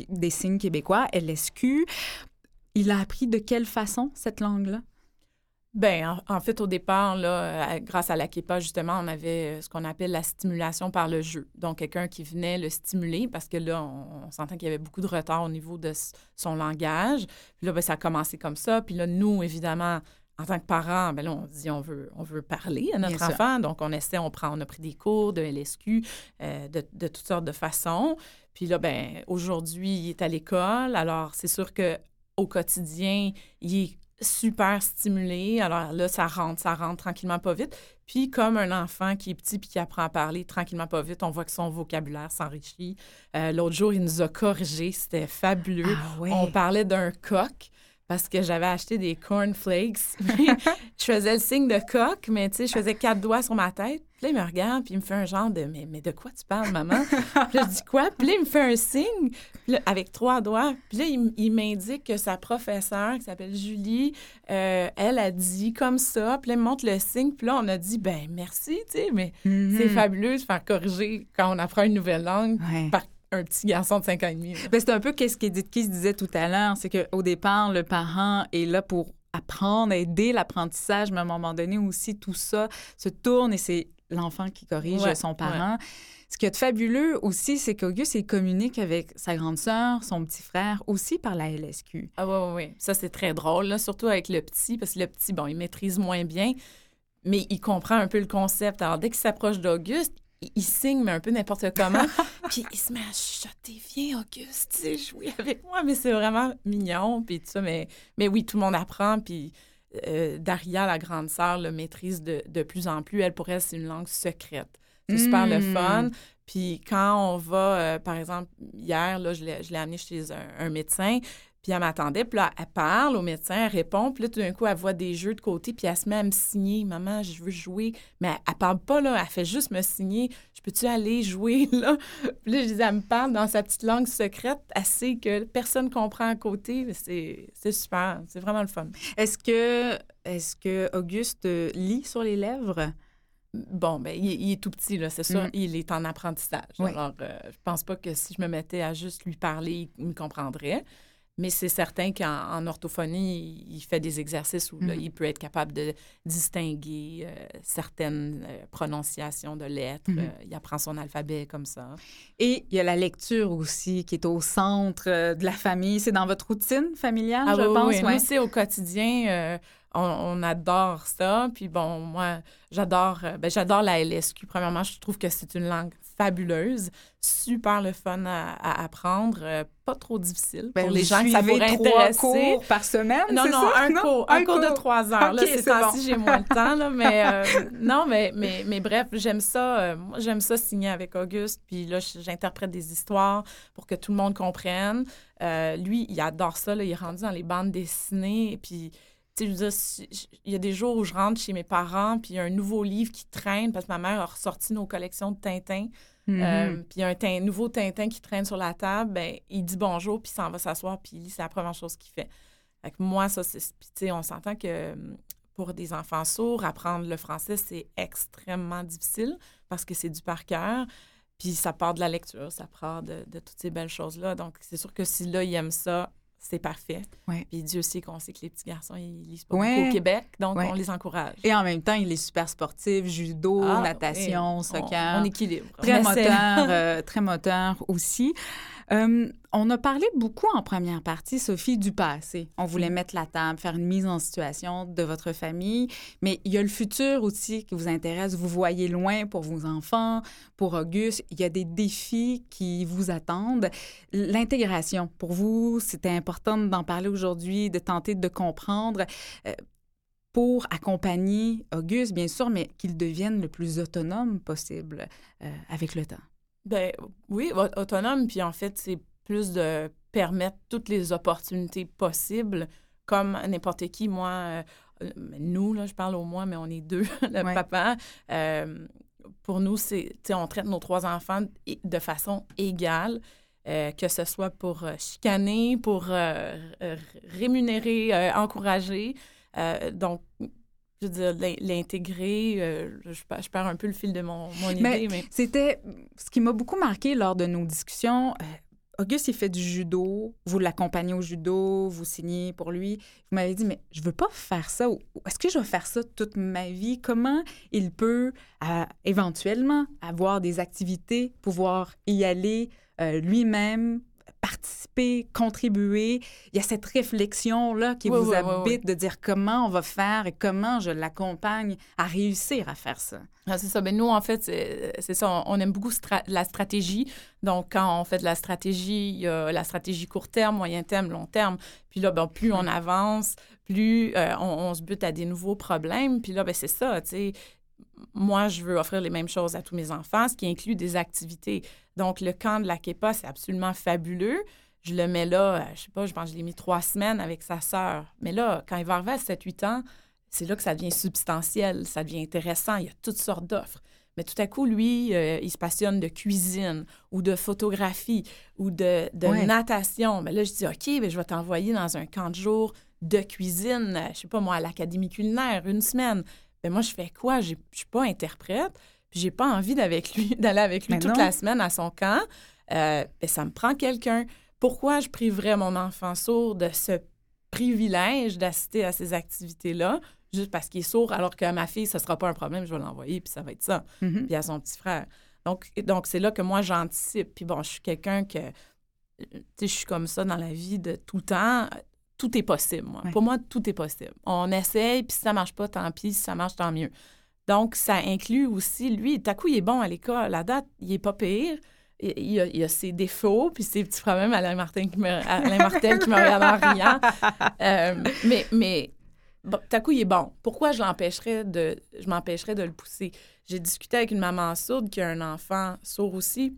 des signes québécois, LSQ. Il a appris de quelle façon cette langue-là? Ben, en, fait, au départ, là, grâce à l'AKEPA, justement, on avait euh, ce qu'on appelle la stimulation par le jeu. Donc, quelqu'un qui venait le stimuler parce que là, on, s'entend qu'il y avait beaucoup de retard au niveau de son langage. Puis là, ben, ça a commencé comme ça. Puis là, nous, évidemment, en tant que parents, ben là, on dit on veut, on veut parler à notre enfant. Donc, on essaie, on prend, on a pris des cours de LSQ euh, de, de, toutes sortes de façons. Puis là, ben aujourd'hui, il est à l'école. Alors, c'est sûr que au quotidien, il est super stimulé. Alors là, ça rentre, ça rentre tranquillement pas vite. Puis comme un enfant qui est petit puis qui apprend à parler tranquillement pas vite, on voit que son vocabulaire s'enrichit. Euh, l'autre jour, il nous a corrigé, c'était fabuleux. Ah on parlait d'un coq parce que j'avais acheté des cornflakes. je faisais le signe de coq, mais tu sais, je faisais quatre doigts sur ma tête. Puis là, il me regarde, puis il me fait un genre de mais, mais de quoi tu parles, maman? puis là, je dis quoi? Puis là, il me fait un signe avec trois doigts. Puis là, il, m'indique que sa professeure, qui s'appelle Julie, euh, elle a dit comme ça. Puis là, il me montre le signe. Puis là, on a dit, ben merci, tu sais, mais Mm-hmm. c'est fabuleux de faire corriger quand on apprend une nouvelle langue par un petit garçon de 5 ans et demi. Ben, c'est un peu ce qu'Edith se disait tout à l'heure, c'est qu'au départ, le parent est là pour apprendre, aider l'apprentissage, mais à un moment donné aussi, tout ça se tourne et c'est l'enfant qui corrige Ouais, son parent. Ce qui est fabuleux aussi, c'est qu'Auguste, il communique avec sa grande sœur, son petit frère, aussi par la LSQ. Ah oui, oui, oui. Ça, c'est très drôle, là, surtout avec le petit, parce que le petit, bon, il maîtrise moins bien, mais il comprend un peu le concept. Alors, dès qu'il s'approche d'Auguste, il, signe, mais un peu n'importe comment. puis il se met à chuchoter, viens, Auguste, tu sais, jouer avec moi. Mais c'est vraiment mignon, puis tout ça. Mais, mais oui, tout le monde apprend, puis euh, Daria, la grande sœur, le maîtrise de, de, plus en plus. Elle, pour elle, c'est une langue secrète. C'est super le fun. Puis quand on va, euh, par exemple, hier, là, je l'ai amené chez un, un médecin, puis elle m'attendait, puis là, elle parle au médecin, elle répond, puis là, tout d'un coup, elle voit des jeux de côté, puis elle se met à me signer. Maman, je veux jouer. Mais elle, elle parle pas, là, elle fait juste me signer. Je peux-tu aller jouer, là? Puis là, je dis, elle me parle dans sa petite langue secrète, assez que personne comprend à côté. C'est super, c'est vraiment le fun. Est-ce que, est que Auguste lit sur les lèvres? Bon, ben il, il, est tout petit, là, c'est sûr. Mm. Il est en apprentissage. Oui. Alors, euh, je pense pas que si je me mettais à juste lui parler, il me comprendrait. Mais c'est certain qu'en en orthophonie, il, fait des exercices où là, Mm. il peut être capable de distinguer euh, certaines euh, prononciations de lettres. Mhm. Euh, il apprend son alphabet comme ça. Et il y a la lecture aussi qui est au centre de la famille. C'est dans votre routine familiale, Ah je oui, pense. oui. ouais. C'est au quotidien. On, on adore ça. Puis bon, moi, j'adore euh, ben, j'adore la LSQ. Premièrement, je trouve que c'est une langue fabuleuse, super le fun à, à apprendre, euh, pas trop difficile Ben, pour les gens que ça pourrait trois intéresser. cours par semaine, Non, non, ça? un cours, un, cours de trois heures. là, Ok, c'est bon. j'ai moins le temps, là, mais euh, non, mais, mais, mais bref, j'aime ça. euh, j'aime ça signer avec Auguste, puis là, j'interprète des histoires pour que tout le monde comprenne. Lui, il adore ça, là, il est rendu dans les bandes dessinées, puis tu sais, il y a des jours où je rentre chez mes parents, puis il y a un nouveau livre qui traîne, parce que ma mère a ressorti nos collections de Tintin. Mhm. Euh, puis il y a un tin- nouveau Tintin qui traîne sur la table, ben, il dit bonjour, puis s'en va s'asseoir, puis il lit, c'est la première chose qu'il fait. Fait que moi, ça, c'est. Puis, tu sais, on s'entend que hum, pour des enfants sourds, apprendre le français, c'est extrêmement difficile parce que c'est du par cœur. Puis ça part de la lecture, ça part de, de toutes ces belles choses-là. Donc, c'est sûr que si là, il aime ça, c'est parfait. Ouais. Puis Dieu sait qu'on sait que les petits garçons, ils lisent pas Ouais. beaucoup au Québec, donc Ouais. on les encourage. Et en même temps, il est super sportif, judo, Ah, natation, soccer. On, on équilibre. Très moteur, euh, très moteur aussi. Euh, on a parlé beaucoup en première partie, Sophie, du passé. On voulait Mm. mettre la table, faire une mise en situation de votre famille, mais il y a le futur aussi qui vous intéresse. Vous voyez loin pour vos enfants, pour Auguste. Il y a des défis qui vous attendent. L'intégration, pour vous, c'était important d'en parler aujourd'hui, de tenter de comprendre. euh, pour accompagner Auguste, bien sûr, mais qu'il devienne le plus autonome possible euh, avec le temps. Ben oui, au- autonome, puis en fait, c'est plus de permettre toutes les opportunités possibles, comme n'importe qui. Moi, euh, nous, là, je parle au moins, mais on est deux, le Ouais. papa. euh, pour nous, c'est, on traite nos trois enfants de façon égale. euh, que ce soit pour chicaner, pour rémunérer, encourager. Donc, je veux dire, l'in- l'intégrer, euh, je, per- je perds un peu le fil de mon, mon idée, mais... C'était ce qui m'a beaucoup marqué lors de nos discussions. euh, Auguste, il fait du judo. Vous l'accompagnez au judo, vous signez pour lui. Vous m'avez dit, mais je veux pas faire ça. Est-ce que je vais faire ça toute ma vie? Comment il peut euh, éventuellement avoir des activités, pouvoir y aller lui-même, participer, contribuer? Il y a cette réflexion-là qui Oui, vous oui, habite oui. de dire comment on va faire et comment je l'accompagne à réussir à faire ça. Ah, c'est ça. Ben, nous, en fait, c'est ça. On, on aime beaucoup stra- la stratégie. Donc, quand on fait de la stratégie, il y a la stratégie court terme, moyen terme, long terme. Puis là, ben, plus on avance, plus euh, on, on se bute à des nouveaux problèmes. Puis là, ben, c'est ça, tu sais. Moi, je veux offrir les mêmes choses à tous mes enfants, ce qui inclut des activités. Donc, le camp de la KEPA, c'est absolument fabuleux. Je le mets là, euh, je sais pas, je pense que je l'ai mis trois semaines avec sa sœur. Mais là, quand il va arriver à 7-8 ans, c'est là que ça devient substantiel, ça devient intéressant. Il y a toutes sortes d'offres. Mais tout à coup, lui, euh, il se passionne de cuisine ou de photographie ou de, de Ouais. natation. Mais là, je dis, OK, je vais t'envoyer dans un camp de jour de cuisine, euh, je sais pas moi, à l'Académie culinaire, une semaine. Mais moi, je fais quoi? Je suis pas interprète, puis j'ai pas envie lui- d'aller avec lui Mais toute non. la semaine à son camp. Euh, ben, ça me prend quelqu'un. Pourquoi je priverais mon enfant sourd de ce privilège d'assister à ces activités-là, juste parce qu'il est sourd, alors que ma fille, ce sera pas un problème, je vais l'envoyer, puis ça va être ça. Mhm. Puis à son petit frère. Donc, donc c'est là que moi, j'anticipe. Puis bon, je suis quelqu'un que, tu sais, je suis comme ça dans la vie de tout temps. Tout est possible, moi. Ouais. Pour moi, tout est possible. On essaye, puis si ça marche pas, tant pis. Si ça marche, tant mieux. Donc, ça inclut aussi, lui, tout coup, il est bon à l'école. À date, il est pas pire. Il, a, il a ses défauts, puis ses petits problèmes. Alain Martin qui me, Alain Martel qui me regarde en riant. Euh, mais, mais bon, tout à coup, il est bon. Pourquoi je l'empêcherais de, je m'empêcherais de le pousser? J'ai discuté avec une maman sourde qui a un enfant sourd aussi.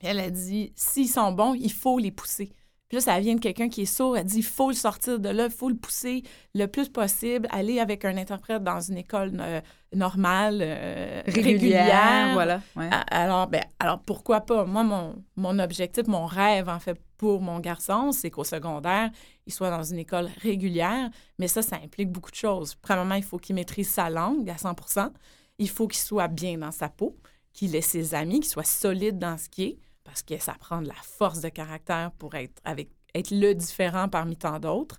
Elle a dit, s'ils sont bons, il faut les pousser. Puis là, ça vient de quelqu'un qui est sourd. Elle dit, il faut le sortir de là, il faut le pousser le plus possible, aller avec un interprète dans une école euh, normale, euh, Régulière, voilà. ouais. Alors, ben, alors pourquoi pas? Moi, mon, mon objectif, mon rêve, en fait, pour mon garçon, c'est qu'au secondaire, il soit dans une école régulière. Mais ça, ça implique beaucoup de choses. Premièrement, il faut qu'il maîtrise sa langue à 100% Il faut qu'il soit bien dans sa peau, qu'il ait ses amis, qu'il soit solide dans ce qu'il est, parce que ça prend de la force de caractère pour être, avec, être le différent parmi tant d'autres.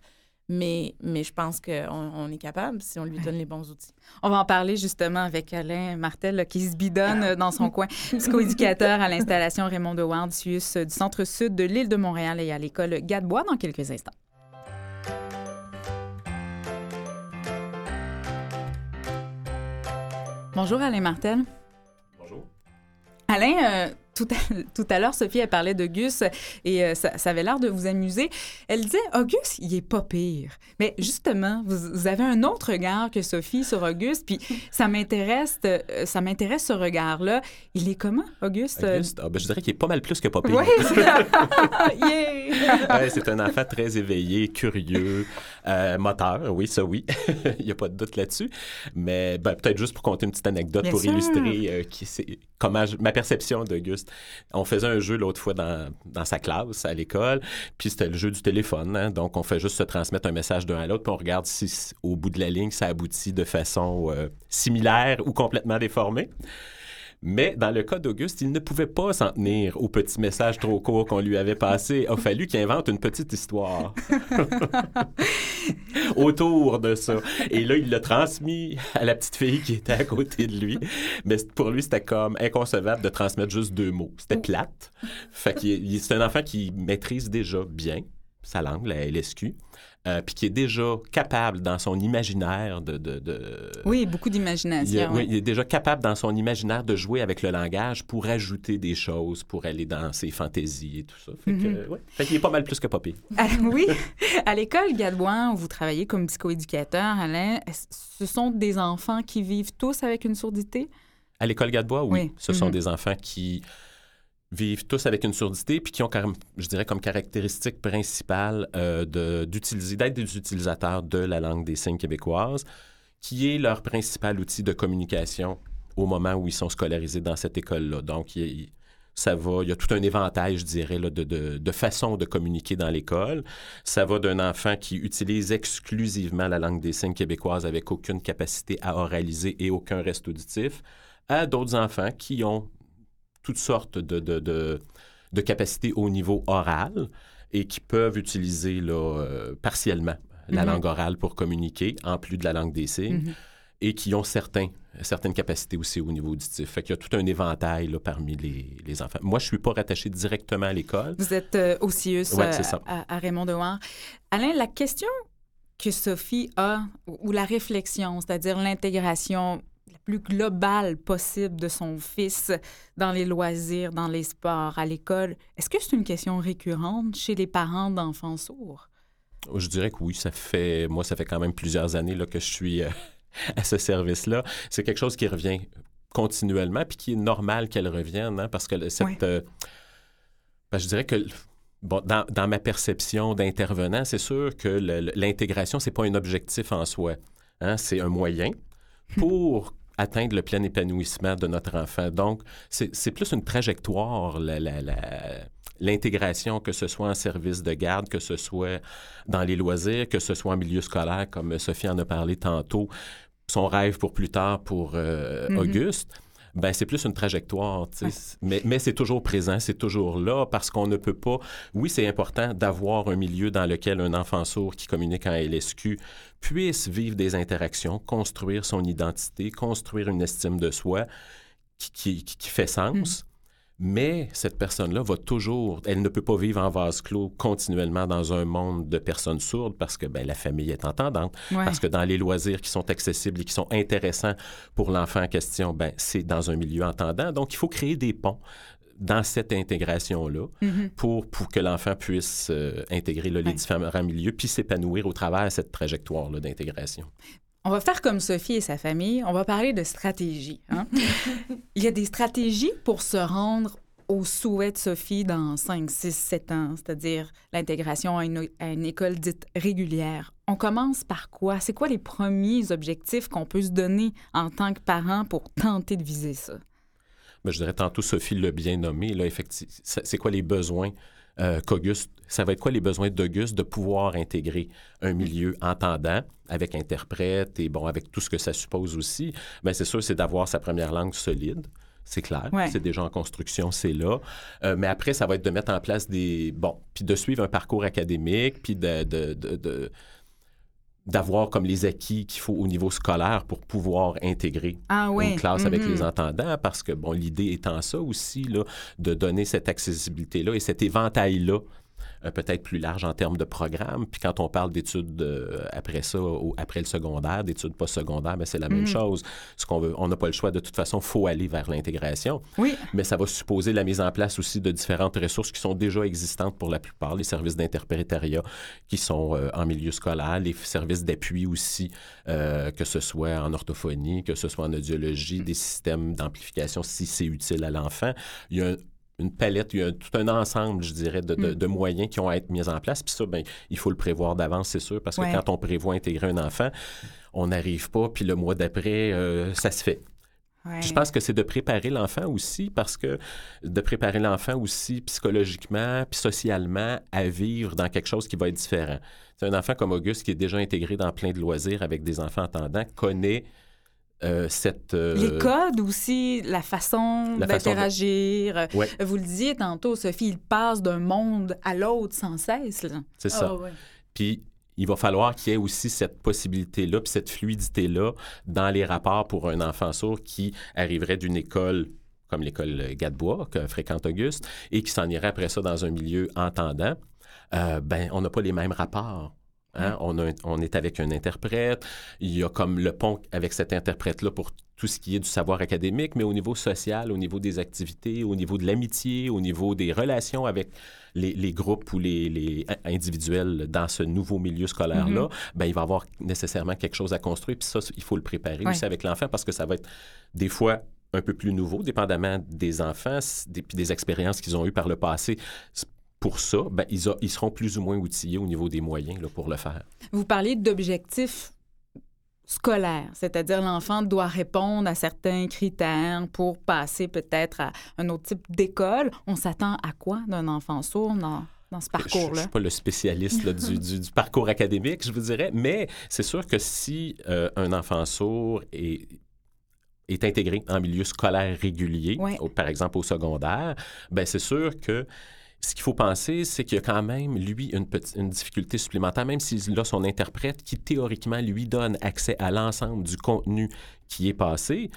Mais, mais je pense qu'on on est capable si on lui donne les bons outils. On va en parler justement avec Alain Martel là, qui se bidonne euh, dans son coin. Psychoéducateur à l'installation Raymond de Ward, Suisse, du centre-sud de l'île de Montréal et à l'école Gadebois dans quelques instants. Bonjour Alain Martel. Bonjour. Alain, euh, tout à, tout à l'heure, Sophie, elle parlait de Gus et euh, ça, ça avait l'air de vous amuser. Elle disait, Auguste, il est pas pire. Mais justement, vous, vous avez un autre regard que Sophie sur Auguste, puis ça m'intéresse, euh, ça m'intéresse ce regard-là. Il est comment, Auguste? Auguste, ah, ben, je dirais qu'il est pas mal plus que pas pire. Oui, yeah! Ouais, c'est un enfant très éveillé, curieux, euh, moteur, oui, ça oui. Il n'y a pas de doute là-dessus. Mais ben, peut-être juste pour compter une petite anecdote Bien pour sûr. illustrer qui, comment je- ma perception d'Auguste. On faisait un jeu l'autre fois dans, sa classe à l'école, puis c'était le jeu du téléphone. hein. donc, on fait juste se transmettre un message d'un à l'autre, puis on regarde si au bout de la ligne, ça aboutit de façon euh, similaire ou complètement déformée. Mais dans le cas d'Auguste, il ne pouvait pas s'en tenir au petit message trop court qu'on lui avait passé. Il a fallu qu'il invente une petite histoire autour de ça. Et là, il l'a transmis à la petite fille qui était à côté de lui. Mais pour lui, c'était comme inconcevable de transmettre juste deux mots. C'était plate. Fait c'est un enfant qui maîtrise déjà bien sa langue, la LSQ, euh, puis qui est déjà capable dans son imaginaire de... de, de- Oui, beaucoup d'imagination. oui, il est déjà capable dans son imaginaire de jouer avec le langage pour ajouter des choses, pour aller dans ses fantaisies et tout ça. Fait que, Mhm. ouais. Fait qu'il est pas mal plus que Poppy. Ah, oui, à l'école Gadouin, où vous travaillez comme psychoéducateur, Alain, ce sont des enfants qui vivent tous avec une sourdité? À l'école Gadebois, oui. Oui. Ce sont Mhm. des enfants qui vivent tous avec une surdité, puis qui ont, je dirais, comme caractéristique principale euh, d'être des utilisateurs de la langue des signes québécoise, qui est leur principal outil de communication au moment où ils sont scolarisés dans cette école-là. Donc, il- ça va, il y a tout un éventail, je dirais, là, de, de, de façons de communiquer dans l'école. Ça va d'un enfant qui utilise exclusivement la langue des signes québécoise avec aucune capacité à oraliser et aucun reste auditif, à d'autres enfants qui ont toutes sortes de, de, de, de capacités au niveau oral et qui peuvent utiliser là, euh, partiellement la Mhm. langue orale pour communiquer, en plus de la langue des signes, Mhm. et qui ont certains, certaines capacités aussi au niveau auditif. Fait qu'il y a tout un éventail là, parmi les, les enfants. Moi, je suis pas rattaché directement à l'école. Vous êtes euh, au CIUS Ouais, euh, à, à Raymond Dehouard. Alain, la question que Sophie a, ou la réflexion, c'est-à-dire l'intégration la plus globale possible de son fils dans les loisirs, dans les sports, à l'école, est-ce que c'est une question récurrente chez les parents d'enfants sourds? Je dirais que oui, ça fait, moi, ça fait quand même plusieurs années là, que je suis euh, à ce service-là. C'est quelque chose qui revient continuellement, puis qui est normal qu'elle revienne, hein, parce que cette, Ouais. euh, ben, je dirais que bon, dans, dans ma perception d'intervenant, c'est sûr que l'intégration, c'est pas un objectif en soi, hein, c'est un moyen pour atteindre le plein épanouissement de notre enfant. Donc, c'est plus une trajectoire, l'intégration, que ce soit en service de garde, que ce soit dans les loisirs, que ce soit en milieu scolaire, comme Sophie en a parlé tantôt, son rêve pour plus tard pour euh, Mhm. Auguste. Ben, c'est plus une trajectoire, mais, mais c'est toujours présent, c'est toujours là, parce qu'on ne peut pas... Oui, c'est important d'avoir un milieu dans lequel un enfant sourd qui communique en LSQ puisse vivre des interactions, construire son identité, construire une estime de soi qui, qui- qui- qui fait sens. Mais cette personne-là va toujours, elle ne peut pas vivre en vase clos continuellement dans un monde de personnes sourdes parce que ben, la famille est entendante. Ouais. Parce que dans les loisirs qui sont accessibles et qui sont intéressants pour l'enfant en question, ben, c'est dans un milieu entendant. Donc, il faut créer des ponts dans cette intégration-là Mhm. pour, pour que l'enfant puisse euh, intégrer là, les Ouais. différents milieux puis s'épanouir au travers de cette trajectoire-là d'intégration. On va faire comme Sophie et sa famille. On va parler de stratégie. hein. Il y a des stratégies pour se rendre au souhait de Sophie dans 5, 6, 7 ans, c'est-à-dire l'intégration à une, à une école dite régulière. On commence par quoi? C'est quoi les premiers objectifs qu'on peut se donner en tant que parent pour tenter de viser ça? Ben, je dirais tantôt, Sophie l'a bien nommé. Là, effectivement, c'est c'est quoi les besoins euh, qu'Auguste, ça va être quoi les besoins d'Auguste de pouvoir intégrer un milieu entendant avec interprète et bon, avec tout ce que ça suppose aussi? Bien, c'est sûr, c'est d'avoir sa première langue solide. C'est clair, Ouais. c'est déjà en construction, c'est là. Euh, mais après, ça va être de mettre en place des... Bon, puis de suivre un parcours académique, puis de- de- de- de, d'avoir comme les acquis qu'il faut au niveau scolaire pour pouvoir intégrer Ah oui. une classe avec les entendants, parce que, bon, l'idée étant ça aussi, là, de donner cette accessibilité-là et cet éventail-là, peut-être plus large en termes de programme. Puis quand on parle d'études euh, après ça, au- après le secondaire, d'études postsecondaires, ben c'est la même Mhm. chose. Ce qu'on veut, on n'a pas le choix. De toute façon, faut aller vers l'intégration. Oui. Mais ça va supposer la mise en place aussi de différentes ressources qui sont déjà existantes pour la plupart, les services d'interprétariat qui sont euh, en milieu scolaire, les services d'appui aussi, euh, que ce soit en orthophonie, que ce soit en audiologie, des systèmes d'amplification si c'est utile à l'enfant. Il y a un- une palette, il y a tout un ensemble, je dirais, de, de- Mm. de moyens qui ont à être mis en place. Puis ça, ben, il faut le prévoir d'avance, c'est sûr, parce que Ouais. quand on prévoit intégrer un enfant, on n'arrive pas, puis le mois d'après, euh, ça se fait. Ouais. Je pense que c'est de préparer l'enfant aussi, parce que de préparer l'enfant aussi psychologiquement, puis socialement, à vivre dans quelque chose qui va être différent. C'est un enfant comme Auguste qui est déjà intégré dans plein de loisirs avec des enfants entendants, connaît euh, cette... euh, Les codes aussi, la façon de- d'interagir. Ouais. Vous le disiez tantôt, Sophie, il passe d'un monde à l'autre sans cesse. là. C'est ça. Ah, ouais. Puis il va falloir qu'il y ait aussi cette possibilité-là, puis cette fluidité-là dans les rapports pour un enfant sourd qui arriverait d'une école comme l'école Gadebois, que fréquente Auguste, et qui s'en irait après ça dans un milieu entendant. Euh, ben, on n'a pas les mêmes rapports. Hein. On, a un- on est avec un interprète. Il y a comme le pont avec cet interprète-là pour tout ce qui est du savoir académique, mais au niveau social, au niveau des activités, au niveau de l'amitié, au niveau des relations avec les, les groupes ou les, les in- individuels dans ce nouveau milieu scolaire-là, ben, il va avoir nécessairement quelque chose à construire. Puis ça, il faut le préparer Ouais. aussi avec l'enfant parce que ça va être des fois un peu plus nouveau, dépendamment des enfants, des, puis des expériences qu'ils ont eues par le passé. Pour ça, ben, ils, a- ils seront plus ou moins outillés au niveau des moyens là, pour le faire. Vous parlez d'objectifs scolaires, c'est-à-dire l'enfant doit répondre à certains critères pour passer peut-être à un autre type d'école. On s'attend à quoi d'un enfant sourd dans, dans ce Je ne parcours-là? suis pas le spécialiste là, du, du- du parcours académique, je vous dirais, mais c'est sûr que si euh, un enfant sourd est, est intégré en milieu scolaire régulier, Ouais. au- par exemple au secondaire, ben c'est sûr que ce qu'il faut penser, c'est qu'il y a quand même, lui, une, petite, une difficulté supplémentaire, même s'il a son interprète qui, théoriquement, lui donne accès à l'ensemble du contenu qui est passé,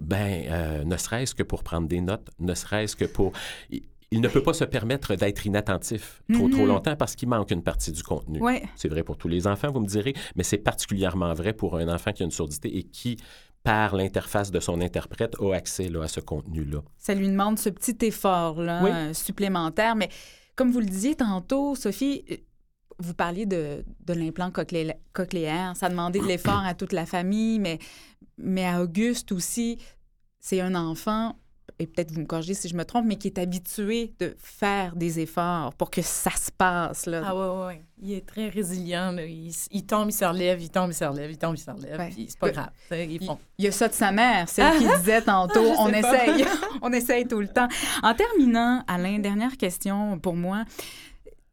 ben, euh, ne serait-ce que pour prendre des notes, ne serait-ce que pour... Il, ne peut pas se permettre d'être inattentif trop, trop Mhm. longtemps parce qu'il manque une partie du contenu. C'est vrai pour tous les enfants, vous me direz, mais c'est particulièrement vrai pour un enfant qui a une surdité et qui, par l'interface de son interprète, a accès là, à ce contenu-là. Ça lui demande ce petit effort-là Oui. euh, supplémentaire. Mais comme vous le disiez tantôt, Sophie, euh, vous parliez de, de l'implant cochlé- cochléaire. Ça demandait de l'effort à toute la famille, mais, mais à Auguste aussi, c'est un enfant, et peut-être vous me corrigez si je me trompe, mais qui est habitué de faire des efforts pour que ça se passe. Là. Ah ouais, ouais, ouais. Il est très résilient. là. Il, tombe, il se relève, il tombe, il se relève, il tombe, il se relève. Ouais. Puis c'est pas grave. Il y a ça de sa mère, celle qui disait tantôt, on essaye, on essaye tout le temps. En terminant, Alain, dernière question pour moi.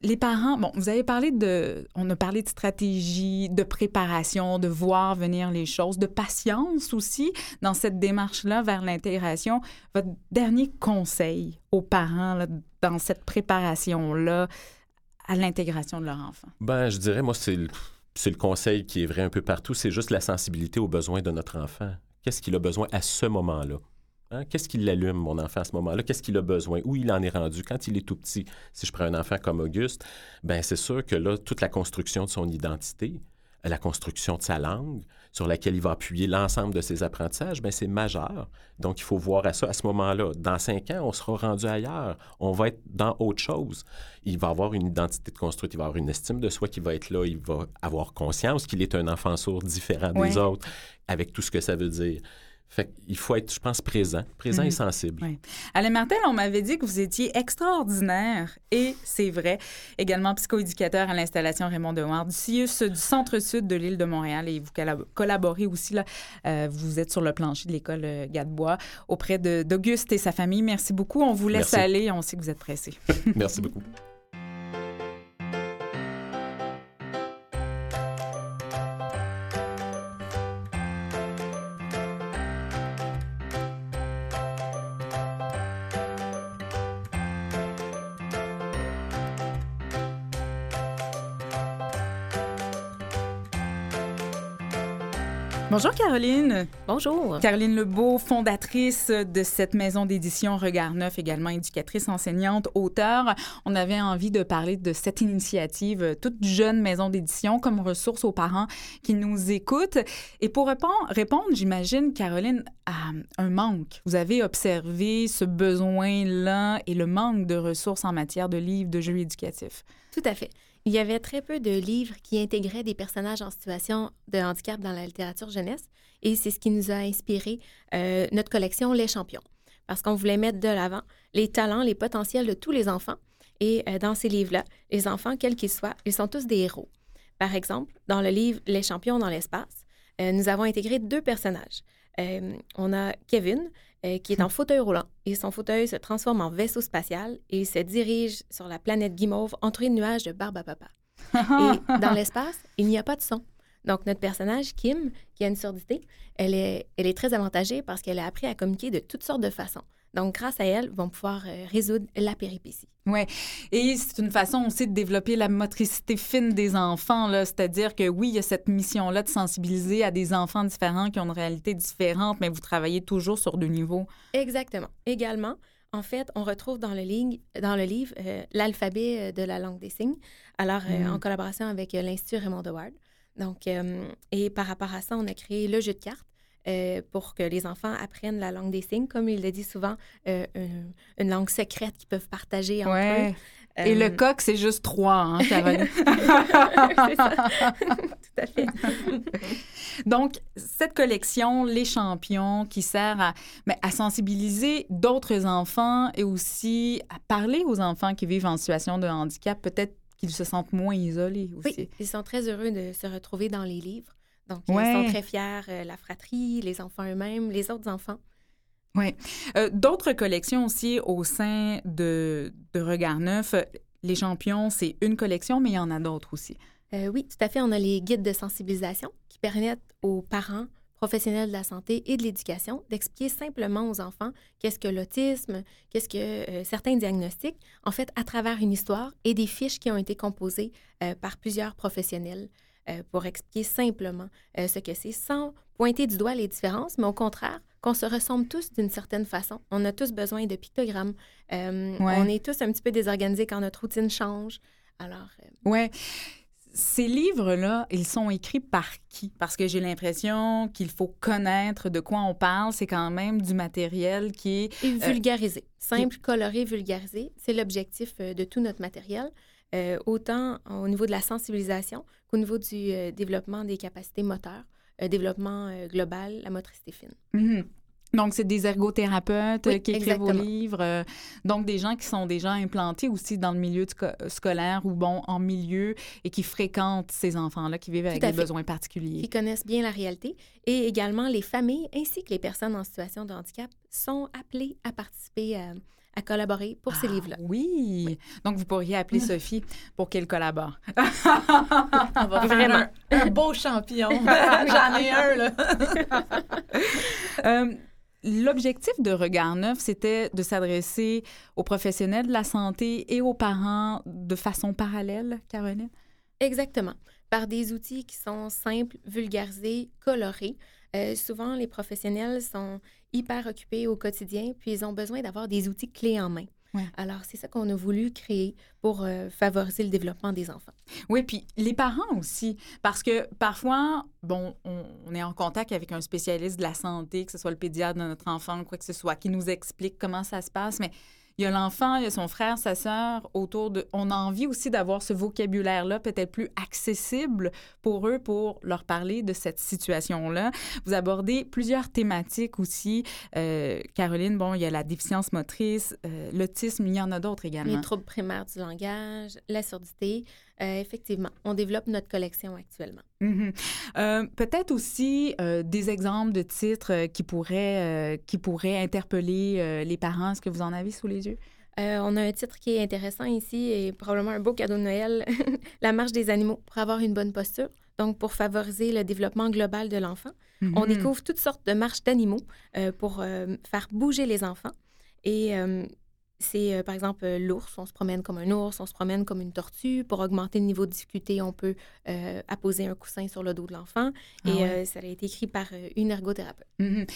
Les parents, bon, vous avez parlé de, on a parlé de stratégie, de préparation, de voir venir les choses, de patience aussi dans cette démarche-là vers l'intégration. Votre dernier conseil aux parents dans cette préparation-là à l'intégration de leur enfant? Ben, je dirais, moi, c'est le, c'est le conseil qui est vrai un peu partout, c'est juste la sensibilité aux besoins de notre enfant. Qu'est-ce qu'il a besoin à ce moment-là? Hein? Qu'est-ce qui l'allume, mon enfant, à ce moment-là? Qu'est-ce qu'il a besoin? Où il en est rendu? Quand il est tout petit, si je prends un enfant comme Auguste, ben c'est sûr que là, toute la construction de son identité, la construction de sa langue, sur laquelle il va appuyer l'ensemble de ses apprentissages, ben c'est majeur. Donc, il faut voir à ça à ce moment-là. Dans cinq ans, on sera rendu ailleurs. On va être dans autre chose. Il va avoir une identité de construite, il va avoir une estime de soi qui va être là, il va avoir conscience qu'il est un enfant sourd différent Ouais. des autres, avec tout ce que ça veut dire. Fait qu'il faut être, je pense, présent, présent Mhm. et sensible. Oui. Alain Martel, on m'avait dit que vous étiez extraordinaire, et c'est vrai. Également psychoéducateur à l'installation Raymond Dewar du CIUS du Centre-Sud de l'île de Montréal, et vous collab- collaborez aussi, là, euh, vous êtes sur le plancher de l'école euh, Gadebois auprès d'Auguste et sa famille. Merci beaucoup. On vous laisse Merci. aller. On sait que vous êtes pressé. Merci beaucoup. Bonjour Caroline. Bonjour. Caroline Lebeau, fondatrice de cette maison d'édition Regard Neuf, également éducatrice, enseignante, auteure. On avait envie de parler de cette initiative, euh, toute jeune maison d'édition, comme ressource aux parents qui nous écoutent. Et pour répondre, répondre j'imagine, Caroline, à un manque. Vous avez observé ce besoin-là et le manque de ressources en matière de livres, de jeux éducatifs. Tout à fait. Il y avait très peu de livres qui intégraient des personnages en situation de handicap dans la littérature jeunesse et c'est ce qui nous a inspiré euh, notre collection Les Champions parce qu'on voulait mettre de l'avant les talents, les potentiels de tous les enfants et euh, dans ces livres-là, les enfants, quels qu'ils soient, ils sont tous des héros. Par exemple, dans le livre Les Champions dans l'espace, euh, nous avons intégré deux personnages. On a Kevin, euh, qui est en fauteuil roulant et son fauteuil se transforme en vaisseau spatial et il se dirige sur la planète Guimauve entouré de nuages de barbe à papa. Et dans l'espace, il n'y a pas de son. Donc, notre personnage, Kim, qui a une surdité, elle est, elle est très avantagée parce qu'elle a appris à communiquer de toutes sortes de façons. Donc, grâce à elle, vont pouvoir euh, résoudre la péripétie. Oui. Et c'est une façon aussi de développer la motricité fine des enfants. C'est-à-dire que oui, il y a cette mission-là de sensibiliser à des enfants différents qui ont une réalité différente, mais vous travaillez toujours sur deux niveaux. Exactement. Également, en fait, on retrouve dans le, dans le livre euh, l'alphabet euh, de la langue des signes, alors Mm. en collaboration avec l'Institut Raymond Howard. Donc, et par rapport à ça, on a créé le jeu de cartes. Euh, pour que les enfants apprennent la langue des signes, comme il le dit souvent, euh, une, une, langue secrète qu'ils peuvent partager entre ouais. eux. Et euh... le coq, c'est juste trois, hein, Caroline? Tout à fait. Donc, cette collection, Les Champions, qui sert à, mais à sensibiliser d'autres enfants et aussi à parler aux enfants qui vivent en situation de handicap, peut-être qu'ils se sentent moins isolés aussi. Oui, ils sont très heureux de se retrouver dans les livres. Donc, ouais. ils sont très fiers, euh, la fratrie, les enfants eux-mêmes, les autres enfants. Oui. Euh, D'autres collections aussi au sein de, de Regard Neuf. Les champions, c'est une collection, mais il y en a d'autres aussi. Euh, oui, tout à fait. On a les guides de sensibilisation qui permettent aux parents, professionnels de la santé et de l'éducation d'expliquer simplement aux enfants qu'est-ce que l'autisme, qu'est-ce que euh, certains diagnostics, en fait, à travers une histoire et des fiches qui ont été composées par plusieurs professionnels. Euh, pour expliquer simplement euh, ce que c'est sans pointer du doigt les différences, mais au contraire, qu'on se ressemble tous d'une certaine façon. On a tous besoin de pictogrammes. Euh, ouais. On est tous un petit peu désorganisés quand notre routine change. Alors. Ouais. Ces livres-là, ils sont écrits par qui? Parce que j'ai l'impression qu'il faut connaître de quoi on parle. C'est quand même du matériel qui est... Et vulgarisé. Simple, coloré, vulgarisé. C'est l'objectif de tout notre matériel. Euh, autant au niveau de la sensibilisation qu'au niveau du euh, développement des capacités moteurs, euh, développement global, la motricité fine. Mm -hmm. Donc, c'est des ergothérapeutes oui, qui écrivent vos livres. donc, des gens qui sont déjà implantés aussi dans le milieu scolaire ou, bon, en milieu et qui fréquentent ces enfants-là qui vivent avec des fait. besoins particuliers. Qui connaissent bien la réalité. Et également, les familles ainsi que les personnes en situation de handicap sont appelées à participer à à collaborer pour ces ah, livres-là. Oui. oui. Donc, vous pourriez appeler Sophie pour qu'elle collabore. On va Vraiment. Un, un beau champion. J'en ai un, là. euh, L'objectif de Regard Neuf, c'était de s'adresser aux professionnels de la santé et aux parents de façon parallèle, Caroline? Exactement. Par des outils qui sont simples, vulgarisés, colorés. Euh, souvent, les professionnels sont hyper occupés au quotidien, puis ils ont besoin d'avoir des outils clés en main. Ouais. Alors, c'est ça qu'on a voulu créer pour euh, favoriser le développement des enfants. Oui, puis les parents aussi, parce que parfois, bon, on, on, est en contact avec un spécialiste de la santé, que ce soit le pédiatre de notre enfant, quoi que ce soit, qui nous explique comment ça se passe, mais il y a l'enfant, il y a son frère, sa sœur autour de... On a envie aussi d'avoir ce vocabulaire-là peut-être plus accessible pour eux, pour leur parler de cette situation-là. Vous abordez plusieurs thématiques aussi. Euh, Caroline, bon, il y a la déficience motrice, euh, l'autisme, il y en a d'autres également. Les troubles primaires du langage, la surdité. Euh, effectivement, on développe notre collection actuellement. Mm -hmm. Peut-être aussi euh, des exemples de titres qui pourraient, qui pourraient interpeller les parents. Est-ce que vous en avez sous les yeux? Euh, on a un titre qui est intéressant ici et probablement un beau cadeau de Noël, La marche des animaux pour avoir une bonne posture. Donc, pour favoriser le développement global de l'enfant. Mm -hmm. On découvre toutes sortes de marches d'animaux euh, pour euh, faire bouger les enfants. Et c'est, par exemple, l'ours. On se promène comme un ours, on se promène comme une tortue. Pour augmenter le niveau de difficulté, on peut apposer un coussin sur le dos de l'enfant. Ah et ouais. ça a été écrit par une ergothérapeute. Mm -hmm.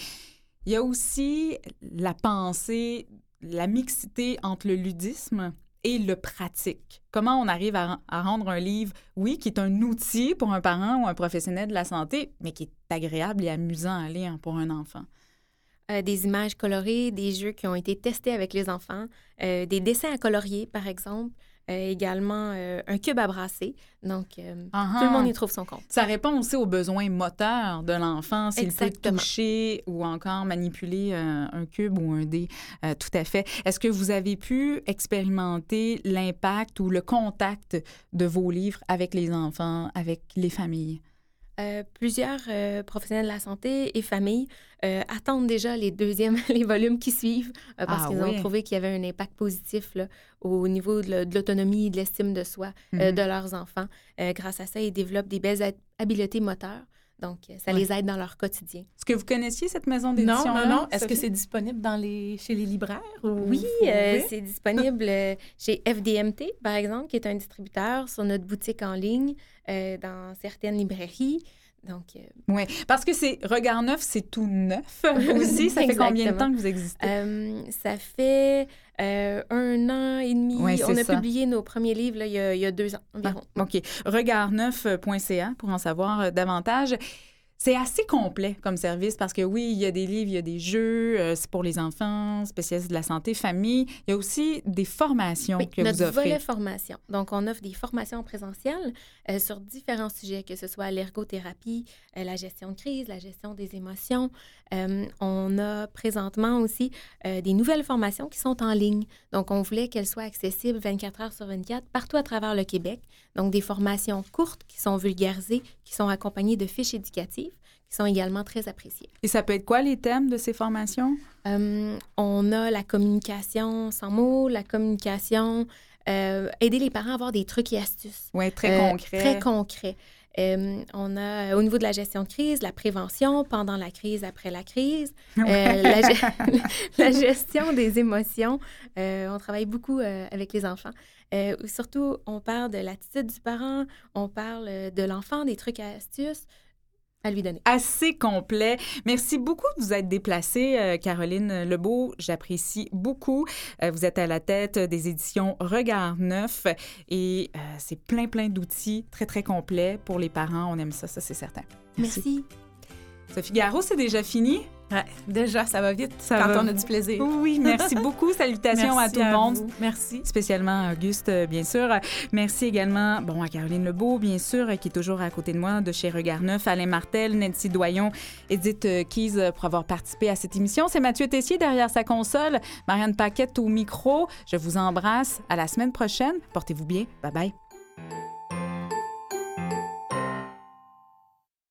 Il y a aussi la pensée la mixité entre le ludisme et le pratique. Comment on arrive à, à, rendre un livre, oui, qui est un outil pour un parent ou un professionnel de la santé, mais qui est agréable et amusant à lire pour un enfant? Euh, des images colorées, des jeux qui ont été testés avec les enfants, euh, des dessins à colorier, par exemple. Euh, également euh, un cube à brasser. Donc, euh, uh -huh. tout le monde y trouve son compte. Ça répond aussi aux besoins moteurs de l'enfant, s'il peut toucher ou encore manipuler un cube ou un dé. tout à fait. Est-ce que vous avez pu expérimenter l'impact ou le contact de vos livres avec les enfants, avec les familles? Euh, plusieurs euh, professionnels de la santé et familles euh, attendent déjà les deuxièmes, les volumes qui suivent, euh, parce Ah qu'ils oui. ont trouvé qu'il y avait un impact positif là, au niveau de, l'autonomie et de l'estime de soi euh, Mhm. de leurs enfants. Euh, grâce à ça, ils développent des belles hab- habiletés moteurs. Donc, ça Ouais. les aide dans leur quotidien. Est-ce que vous connaissiez cette maison d'édition non, non. Est-ce que c'est disponible dans les, chez les libraires? Ou... Oui, euh, Oui? c'est disponible chez FDMT, par exemple, qui est un distributeur sur notre boutique en ligne, euh, dans certaines librairies. Donc, euh, Oui, parce que c'est Regard Neuf, c'est tout neuf aussi. Ça fait combien de temps que vous existez? euh, ça fait euh, un an et demi. Ouais, On a ça. publié nos premiers livres là, il, y a, il y a deux ans environ. Ah, OK. Regardneuf.ca pour en savoir davantage. C'est assez complet comme service parce que oui, il y a des livres, il y a des jeux, euh, c'est pour les enfants, spécialistes de la santé, famille. Il y a aussi des formations Oui, que notre vous offrez. volet formation. Donc, on offre des formations présentielles euh, sur différents sujets, que ce soit l'ergothérapie, euh, la gestion de crise, la gestion des émotions. On a présentement aussi des nouvelles formations qui sont en ligne. Donc, on voulait qu'elles soient accessibles 24 heures sur 24 partout à travers le Québec. Donc, des formations courtes qui sont vulgarisées, qui sont accompagnées de fiches éducatives, qui sont également très appréciées. Et ça peut être quoi les thèmes de ces formations? Euh, on a la communication sans mots, la communication, euh, aider les parents à avoir des trucs et astuces. Oui, très Euh, concret. Très concret. Euh, on a au niveau de la gestion de crise, la prévention pendant la crise, après la crise, euh, la, ge- la gestion des émotions. Euh, on travaille beaucoup avec les enfants. Surtout, on parle de l'attitude du parent, on parle de l'enfant, des trucs et astuces à lui donner. assez complet. Merci beaucoup de vous être déplacée, euh, Caroline Lebeau. J'apprécie beaucoup. Euh, vous êtes à la tête des éditions Regard Neuf et euh, c'est plein, plein d'outils très, très complets pour les parents. On aime ça, ça c'est certain. Merci. Sophie Garot, c'est déjà fini? Ouais, déjà, ça va vite Ça quand va on a du plaisir. Oui, merci beaucoup. Salutations à tout le monde. vous. Merci. spécialement à Auguste, euh, bien sûr. Merci également bon, à Caroline Lebeau, bien sûr, qui est toujours à côté de moi, de chez Regard Neuf, Alain Martel, Nancy Doyon, Edith euh, Keys euh, pour avoir participé à cette émission. C'est Mathieu Tessier derrière sa console, Marianne Paquette au micro. Je vous embrasse. À la semaine prochaine. Portez-vous bien. Bye bye.